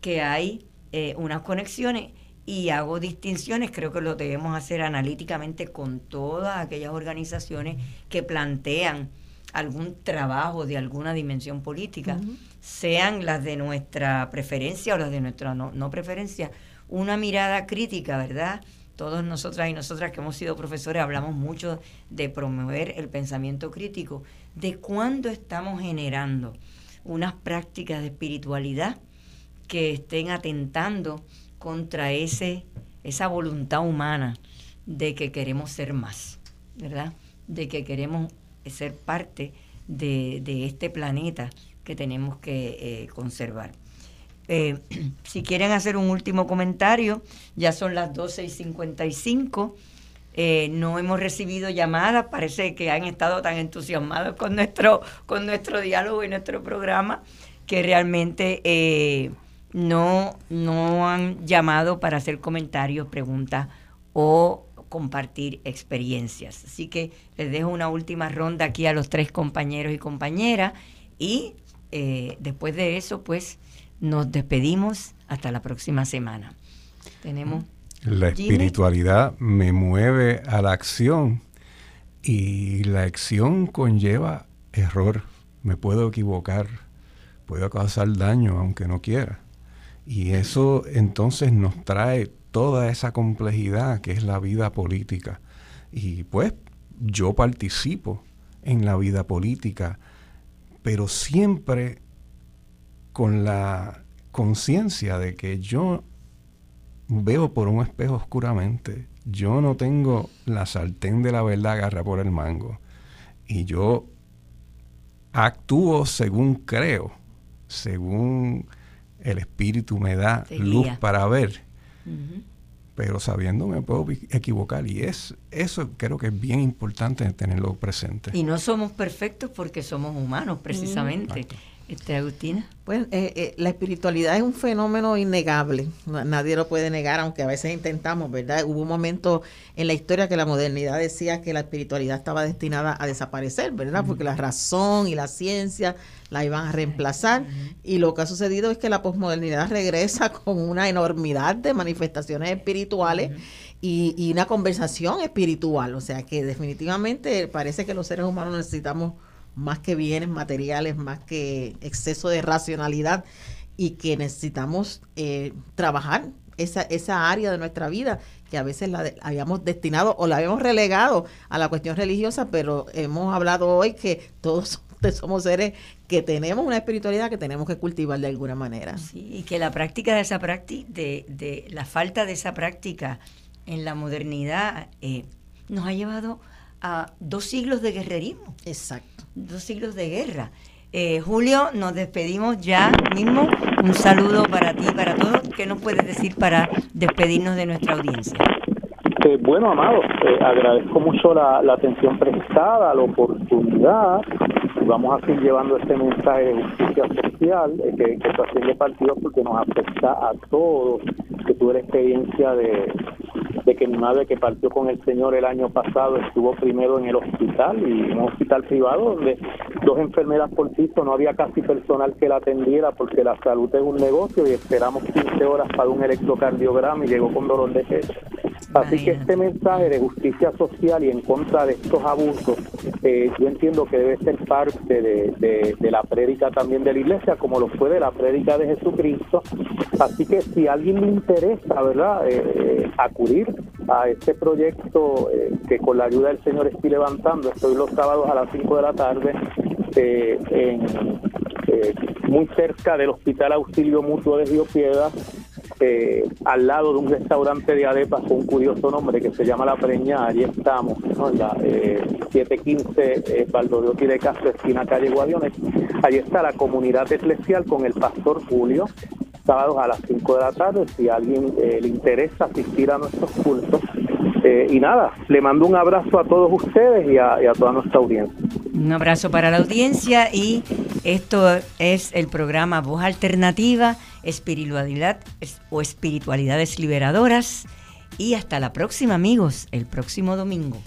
que hay eh, unas conexiones y hago distinciones, creo que lo debemos hacer analíticamente con todas aquellas organizaciones que plantean algún trabajo de alguna dimensión política, sean las de nuestra preferencia o las de nuestra no, no preferencia, una mirada crítica, ¿verdad? todos nosotras y nosotras que hemos sido profesores hablamos mucho de promover el pensamiento crítico, de cuándo estamos generando unas prácticas de espiritualidad que estén atentando contra ese, esa voluntad humana de que queremos ser más, ¿verdad? De que queremos ser parte de, este planeta que tenemos que eh, conservar. Eh, si quieren hacer un último comentario, ya son las 12 y 55. Eh, no hemos recibido llamadas, parece que han estado tan entusiasmados con nuestro, con nuestro diálogo y nuestro programa que realmente eh, no, no han llamado para hacer comentarios, preguntas o compartir experiencias. Así que les dejo una última ronda aquí a los tres compañeros y compañeras y después de eso, pues nos despedimos hasta la próxima semana. Tenemos. La espiritualidad me mueve a la acción y la acción conlleva error. Me puedo equivocar, puedo causar daño aunque no quiera. Y eso entonces nos trae toda esa complejidad que es la vida política. Y pues yo participo en la vida política, pero siempre con la conciencia de que yo veo por un espejo oscuramente, yo no tengo la sartén de la verdad agarra por el mango y yo actúo según creo, según el espíritu me da luz para ver. Pero sabiendo me puedo equivocar y es eso creo que es bien importante tenerlo presente. Y no somos perfectos porque somos humanos precisamente. Este, Agustina. Pues eh, eh, la espiritualidad es un fenómeno innegable, nadie lo puede negar, aunque a veces intentamos, ¿verdad? Hubo un momento en la historia que la modernidad decía que la espiritualidad estaba destinada a desaparecer, ¿verdad? Porque la razón y la ciencia la iban a reemplazar. Y lo que ha sucedido es que la posmodernidad regresa con una enormidad de manifestaciones espirituales. Y, y una conversación espiritual, o sea que definitivamente parece que los seres humanos necesitamos más que bienes materiales, más que exceso de racionalidad y que necesitamos eh, trabajar esa, esa área de nuestra vida que a veces la habíamos destinado o la habíamos relegado a la cuestión religiosa, pero hemos hablado hoy que todos somos seres que tenemos una espiritualidad que tenemos que cultivar de alguna manera. Sí, y que la práctica de esa práctica, de, de la falta de esa práctica en la modernidad eh, nos ha llevado a dos siglos de guerrerismo. Exacto dos siglos de guerra. Eh, Julio, nos despedimos ya mismo. Un saludo para ti y para todos. ¿Qué nos puedes decir para despedirnos de nuestra audiencia? Eh, bueno, Amado, eh, agradezco mucho la, atención prestada, la oportunidad. Vamos a seguir llevando este mensaje de justicia social que, que está haciendo partido porque nos afecta a todos. Que tuve la experiencia de, de que mi madre que partió con el Señor el año pasado estuvo primero en el hospital y en un hospital privado donde dos enfermeras por piso, no había casi personal que la atendiera porque la salud es un negocio y esperamos 15 horas para un electrocardiograma y llegó con dolor de pecho. Así que este mensaje de justicia social y en contra de estos abusos, eh, yo entiendo que debe ser parte de, de, la prédica también de la iglesia, como lo fue de la prédica de Jesucristo. Así que si a alguien le interesa, ¿verdad?, eh, eh, acudir a este proyecto que con la ayuda del Señor estoy levantando, estoy los sábados a las 5 de la tarde, en, muy cerca del Hospital Auxilio Mutuo de Río Piedra, eh, al lado de un restaurante de arepas con un curioso nombre que se llama La Preña, allí estamos, en la eh, 715 eh, Valdoriotti de Castro, esquina calle Guaviones. Allí está la comunidad eclesial con el pastor Julio, sábados a las 5 de la tarde, si a alguien eh, le interesa asistir a nuestros cultos. Eh, y nada, le mando un abrazo a todos ustedes y a, y a toda nuestra audiencia. Un abrazo para la audiencia y esto es el programa Voz Alternativa espiritualidad o espiritualidades liberadoras. Y hasta la próxima amigos, el próximo domingo.